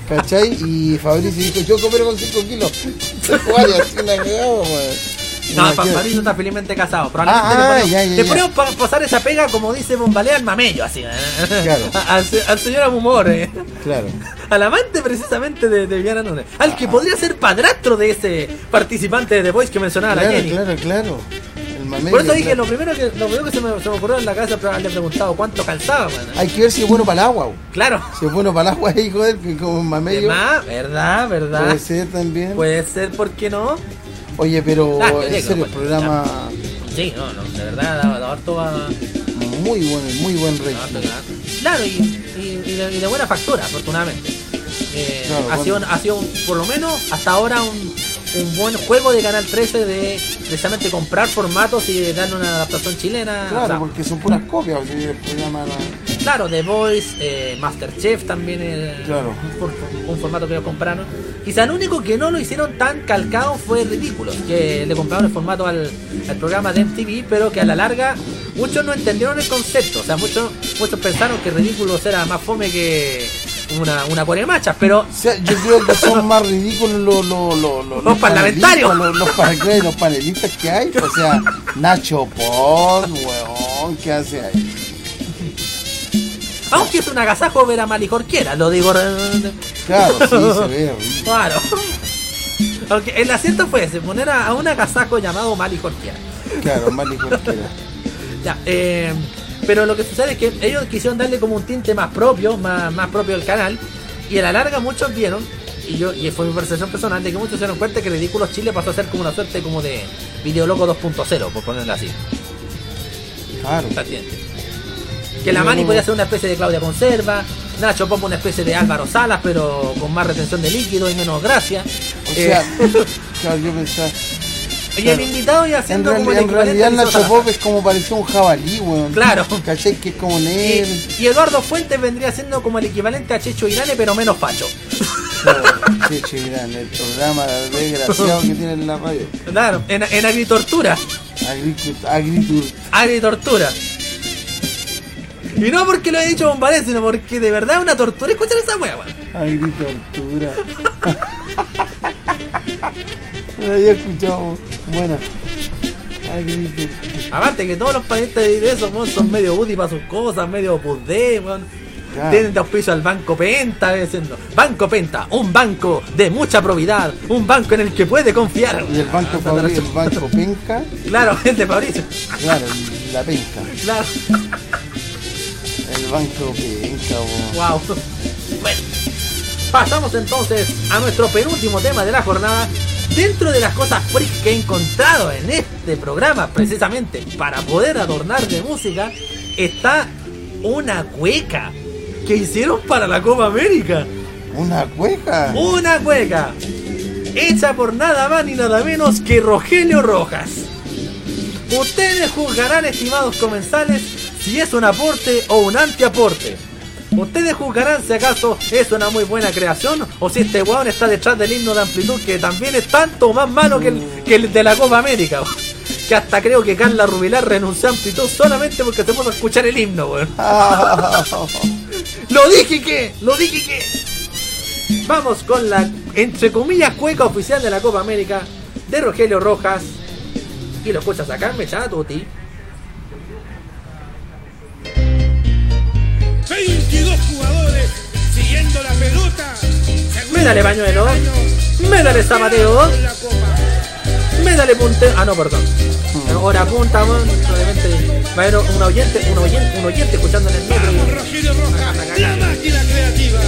¿Cachai? Y Fabricio dijo, yo comer con 5 kilos. Se fue así la cagaba, No, Pa-. Fabricio está felizmente casado. Probablemente Ah, le ponemos, ya, ya, le ya. ponemos pa- pasar esa pega, como dice Bombalea, al mamello, así. ¿eh? Claro. al, se- al señor Amumor, eh. Claro. Al amante precisamente de, de Viviana Nunes. Al que podría ser padrastro de ese participante de The Voice que mencionaba la Claro, Jenny. claro, claro. Por eso dije, lo primero que, lo primero que se, me, se me ocurrió en la cabeza fue haberle preguntado cuánto calzaba, man. Hay que ver si es bueno para el agua. weón. Claro. Si es bueno para el agua, hijo de él, que como un mamello. Además, verdad, verdad. Puede ser también. Puede ser, ¿por qué no? Oye, pero Ah, llega, serio, el bueno, programa Sí, no, no, de verdad, da, da harto a... muy bueno, muy buen ganar. Claro, y, y, y de, y de buena factura, afortunadamente. Eh, Claro, ha, bueno. sido, ha sido, por lo menos, hasta ahora un, un buen juego de Canal 13 de precisamente comprar formatos y darle una adaptación chilena. Claro, o sea, porque son puras copias. programa no- Claro, The Voice, eh, Masterchef también es Claro. un, for- un formato que ellos compraron. Quizá el único que no lo hicieron tan calcado fue Ridículos, que le compraron el formato al, al programa de MTV, pero que a la larga muchos no entendieron el concepto. O sea, muchos, muchos pensaron que Ridículos era más fome que una, una coremacha, pero O sea, yo creo que son más ridículos los, los, los, los, Los parlamentarios. Los, los, pa- los panelistas que hay. O sea, Nacho Pon, weón, ¿qué hace ahí? aunque es un agasajo ver a Malijorquiera, lo digo. Claro, sí, se ve. Claro. Aunque el acierto fue ese, poner a, a un agasajo llamado Malijorquiera. Claro, más lejos que era. Ya, eh, pero lo que sucede es que ellos quisieron darle como un tinte más propio, más, más propio del canal, y a la larga muchos vieron, y yo y fue mi percepción personal, de que muchos se dieron cuenta que Ridículos Chile pasó a ser como una suerte como de Videoloco 2.0, por ponerlo así. Claro. Que la Mani podía ser una especie de Claudia Conserva, Nacho Pombo una especie de Álvaro Salas, pero con más retención de líquido y menos gracia. O Eh, sea, claro, yo pensaba. Y el invitado En, haciendo reali- como el en realidad Nacho. Pop es como parecía un jabalí, weón. Claro. ¿Cachai? Que es como negro. Y, y Eduardo Fuentes vendría siendo como el equivalente a Checho Irane, pero menos facho. Claro, sí, chirán, el programa desgraciado que tiene en la radio. Claro, en, en agritortura. Agricu- Agritur. Agritortura. Y no porque lo he dicho Bombaré, sino porque de verdad es una tortura escuchar esa weón. Agritortura. No había escuchado. Buena. Aparte que todos los panelistas de eso son medio útiles para sus cosas, medio pudé. Claro. Tienen de auspicio al Banco Penta, diciendo Banco Penta, un banco de mucha probidad, un banco en el que puede confiar. Y el banco Fabri- el banco Penca. Claro, el de Fabricio. Claro, la Penca. Claro. El banco Penca. Wow. Bueno. Pasamos entonces a nuestro penúltimo tema de la jornada. Dentro de las cosas freak que he encontrado en este programa, precisamente para poder adornar de música, está una cueca que hicieron para la Copa América. Una cueca. Una cueca hecha por nada más ni nada menos que Rogelio Rojas. Ustedes juzgarán, estimados comensales, si es un aporte o un antiaporte. Ustedes juzgarán si acaso es una muy buena creación o si este weón está detrás del himno de amplitud que también es tanto más malo que el, que el de la Copa América. Que hasta creo que Carla Rubilar renunció a amplitud solamente porque se puso a escuchar el himno, weón. Lo dije que, lo dije que. Vamos con la, entre comillas, cueca oficial de la Copa América de Rogelio Rojas. Y lo escuchas acá en Mechada Tuti. Siguiendo la pelota. Médale, Pañuelo. Médale, copa. Médale punte. Ah, no, perdón. Hora punta, weón. Obviamente. Va a haber un oyente, un oyente, un oyente escuchando en el metro. La máquina creativa.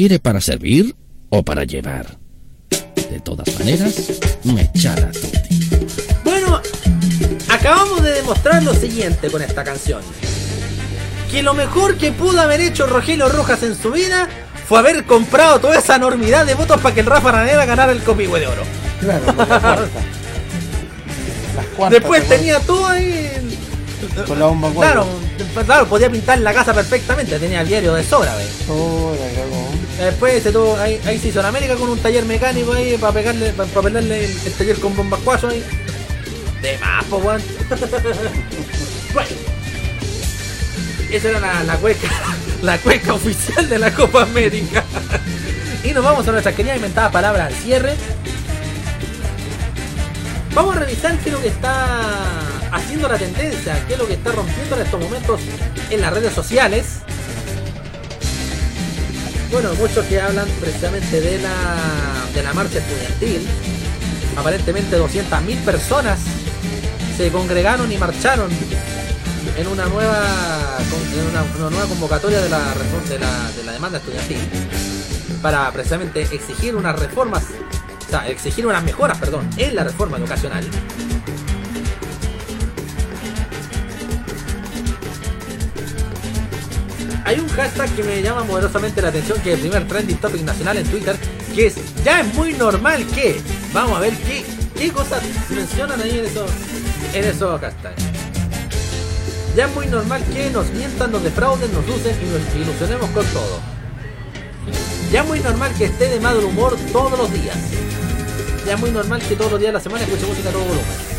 Quiere para servir o para llevar? De todas maneras, Mechada Tutti. Bueno, acabamos de demostrar lo siguiente con esta canción. Que lo mejor que pudo haber hecho Rogelio Rojas en su vida fue haber comprado toda esa enormidad de votos para que el Rafa Ranera ganara el copihue de oro. Claro. Las cuartas, Después ¿te tenía todo ahí. Con la bomba. Claro, claro, podía pintar la casa perfectamente, tenía el diario de sobra, ¿ves? Oh. Después se tuvo, ahí, ahí se hizo en América con un taller mecánico ahí para pegarle, para, pegarle el, taller con bombas cuazo ahí. De más, po, weón. Esa era la, la cueca, la cueca oficial de la Copa América. y nos vamos a nuestra querida inventada palabra al cierre. Vamos a revisar qué es lo que está haciendo la tendencia, qué es lo que está rompiendo en estos momentos en las redes sociales. Bueno, muchos que hablan precisamente de la, de la marcha estudiantil. Aparentemente 200.000 personas se congregaron y marcharon en una nueva en una, nueva convocatoria de la, de, la, de la demanda estudiantil para precisamente exigir unas reformas, o sea, exigir unas mejoras, perdón, en la reforma educacional. Hay un hashtag que me llama poderosamente la atención, que es el primer trending topic nacional en Twitter, que es ya es muy normal que, vamos a ver qué, cosas mencionan ahí en esos, en esos hashtags. Ya es muy normal que nos mientan, nos defrauden, nos usen y nos ilusionemos con todo. Ya es muy normal que esté de mal humor todos los días. Ya es muy normal que todos los días de la semana escuche música a todo volumen.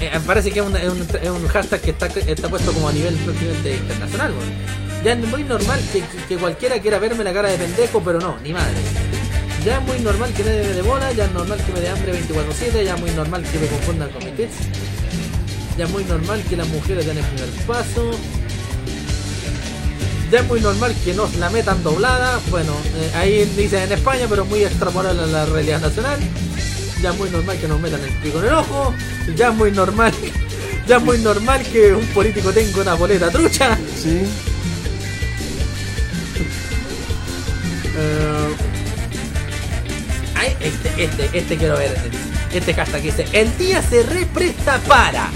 Eh, me parece que es un, hashtag que está, puesto como a nivel internacional. Ya es muy normal que, cualquiera quiera verme la cara de pendejo, pero no, ni madre. Ya es muy normal que me dé bola, ya es normal que me dé hambre 24-7, ya es muy normal que me confundan con mi tits. Ya es muy normal que las mujeres den el primer paso. Ya es muy normal que nos la metan doblada. Bueno, eh, ahí dicen en España, pero muy extrapolable a la realidad nacional. Ya es muy normal que nos metan el pico en el ojo. Ya es muy normal Ya muy normal que un político tenga una boleta trucha. Sí. Eh, ay, este, este, este quiero ver. Este hashtag que dice: El día se represta para.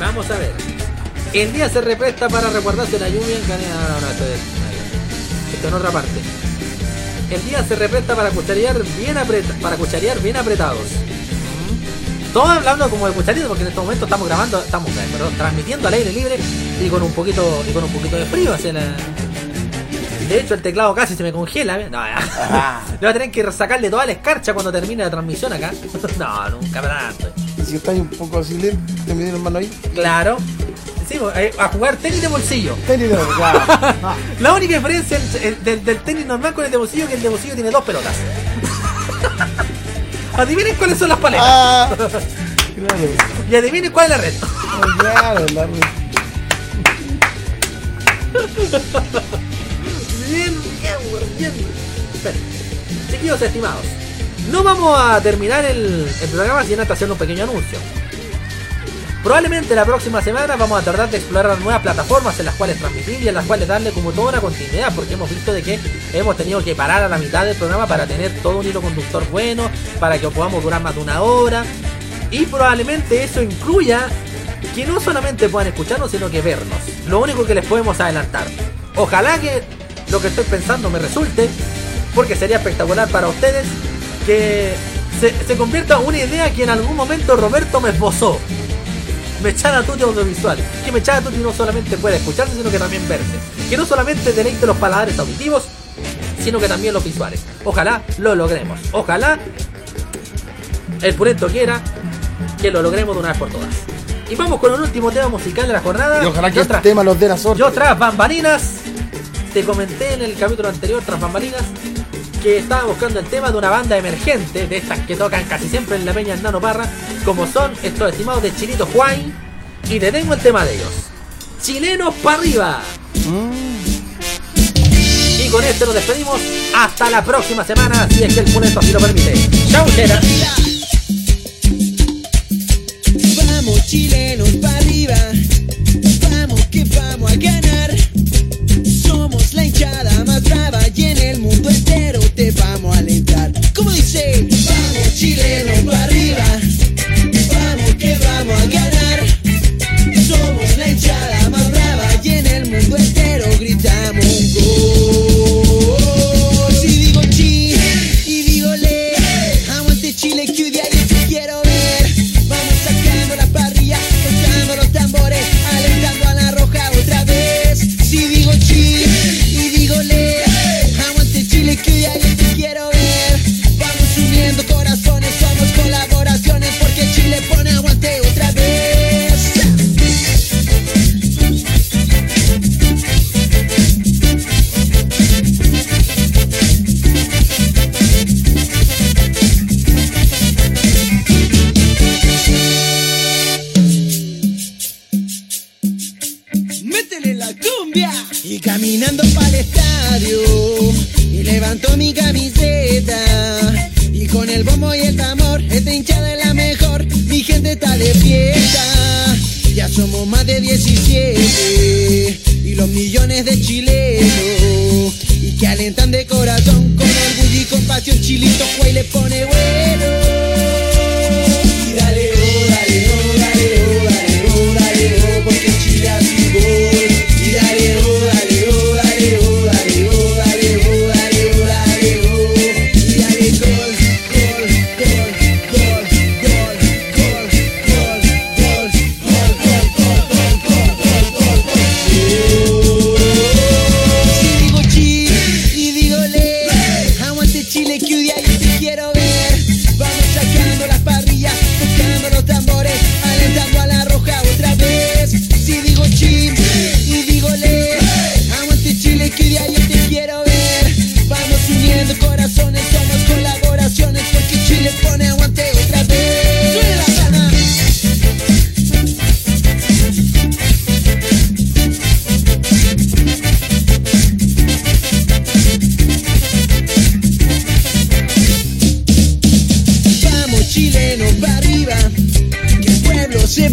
Vamos a ver. El día se represta para recordarse la lluvia en Canadá. No, no, esto es. Esto en otra parte. El día se represta para cucharear bien apreta, para cucharear bien apretados. Todos hablando como de cucharito porque en este momento estamos grabando, estamos eh, perdón, transmitiendo al aire libre y con un poquito y con un poquito de frío hacia la- De hecho el teclado casi se me congela. ¿eh? No, voy a tener que sacarle toda la escarcha cuando termine la transmisión acá. No, nunca tanto. Si estáis un poco así lento, te me dieron mano ahí. Claro. Sí, eh, a jugar tenis de bolsillo. Tenis, no, ya. No. La única diferencia en- en- del, del tenis normal con el de bolsillo es que el de bolsillo tiene dos pelotas. Adivinen cuáles son las paletas. Ah, claro. Y adivinen cuál es la red. Claro, la re- Bien, bien, bien. Chiquillos estimados, no vamos a terminar el, programa sin antes hacer un pequeño anuncio. Probablemente la próxima semana vamos a tratar de explorar nuevas plataformas en las cuales transmitir y en las cuales darle como toda una continuidad, porque hemos visto de que hemos tenido que parar a la mitad del programa para tener todo un hilo conductor bueno, para que podamos durar más de una hora. Y probablemente eso incluya que no solamente puedan escucharnos, sino que vernos. Lo único que les podemos adelantar. Ojalá que lo que estoy pensando me resulte, porque sería espectacular para ustedes que se, se convierta en una idea que en algún momento Roberto me esbozó. Mechada Tutti audiovisual. Que Mechada Tutti no solamente puede escucharse, sino que también verse. Que no solamente deleite los paladares auditivos, sino que también los visuales. Ojalá lo logremos. Ojalá el purento quiera que lo logremos de una vez por todas. Y vamos con un último tema musical de la jornada. Y ojalá que Yo este tema los dé la sorte. yo tras bambalinas, te comenté en el capítulo anterior, tras bambalinas, que estaba buscando el tema de una banda emergente, de estas que tocan casi siempre en la peña en Nano Parra, como son estos estimados de Chilito Juan, y te tengo el tema de ellos. Chilenos para arriba. Y con esto nos despedimos. Hasta la próxima semana, si es que el puneto así lo permite. Chau, chera. Vamos chilenos para arriba, vamos que vamos a ganar. Somos la hinchada más brava y en el mundo entero te vamos a alentar. Como dice, vamos chilenos para arriba,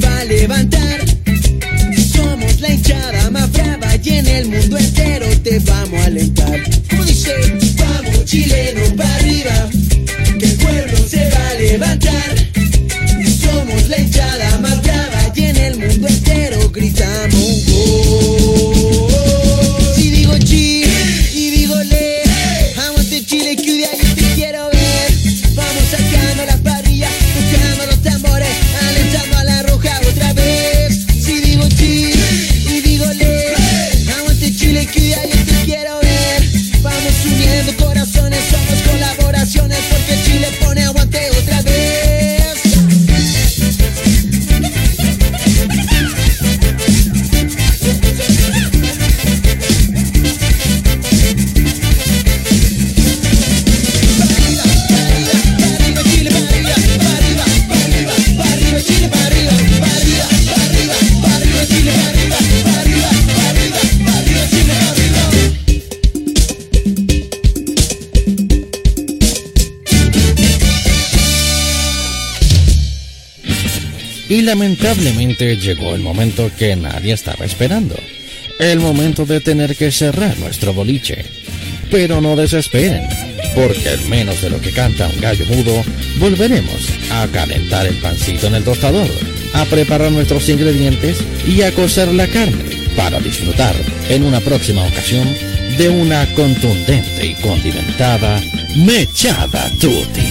va a levantar. Somos la hinchada más brava y en el mundo entero te vamos a alentar. Como vamos chileno para arriba, el pueblo se va a levantar. Somos la hinchada más brava y en el mundo entero gritamos lamentablemente llegó el momento que nadie estaba esperando. El momento de tener que cerrar nuestro boliche. Pero no desesperen, porque al menos de lo que canta un gallo mudo, volveremos a calentar el pancito en el tostador, a preparar nuestros ingredientes y a cocer la carne para disfrutar en una próxima ocasión de una contundente y condimentada mechada tutti.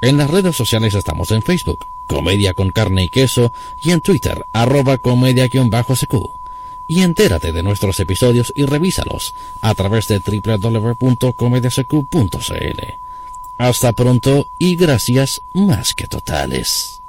En las redes sociales estamos en Facebook, Comedia con Carne y Queso, y en Twitter, arroba comedia-sq. Y entérate de nuestros episodios y revísalos a través de www.comediasq.cl. Hasta pronto y gracias más que totales.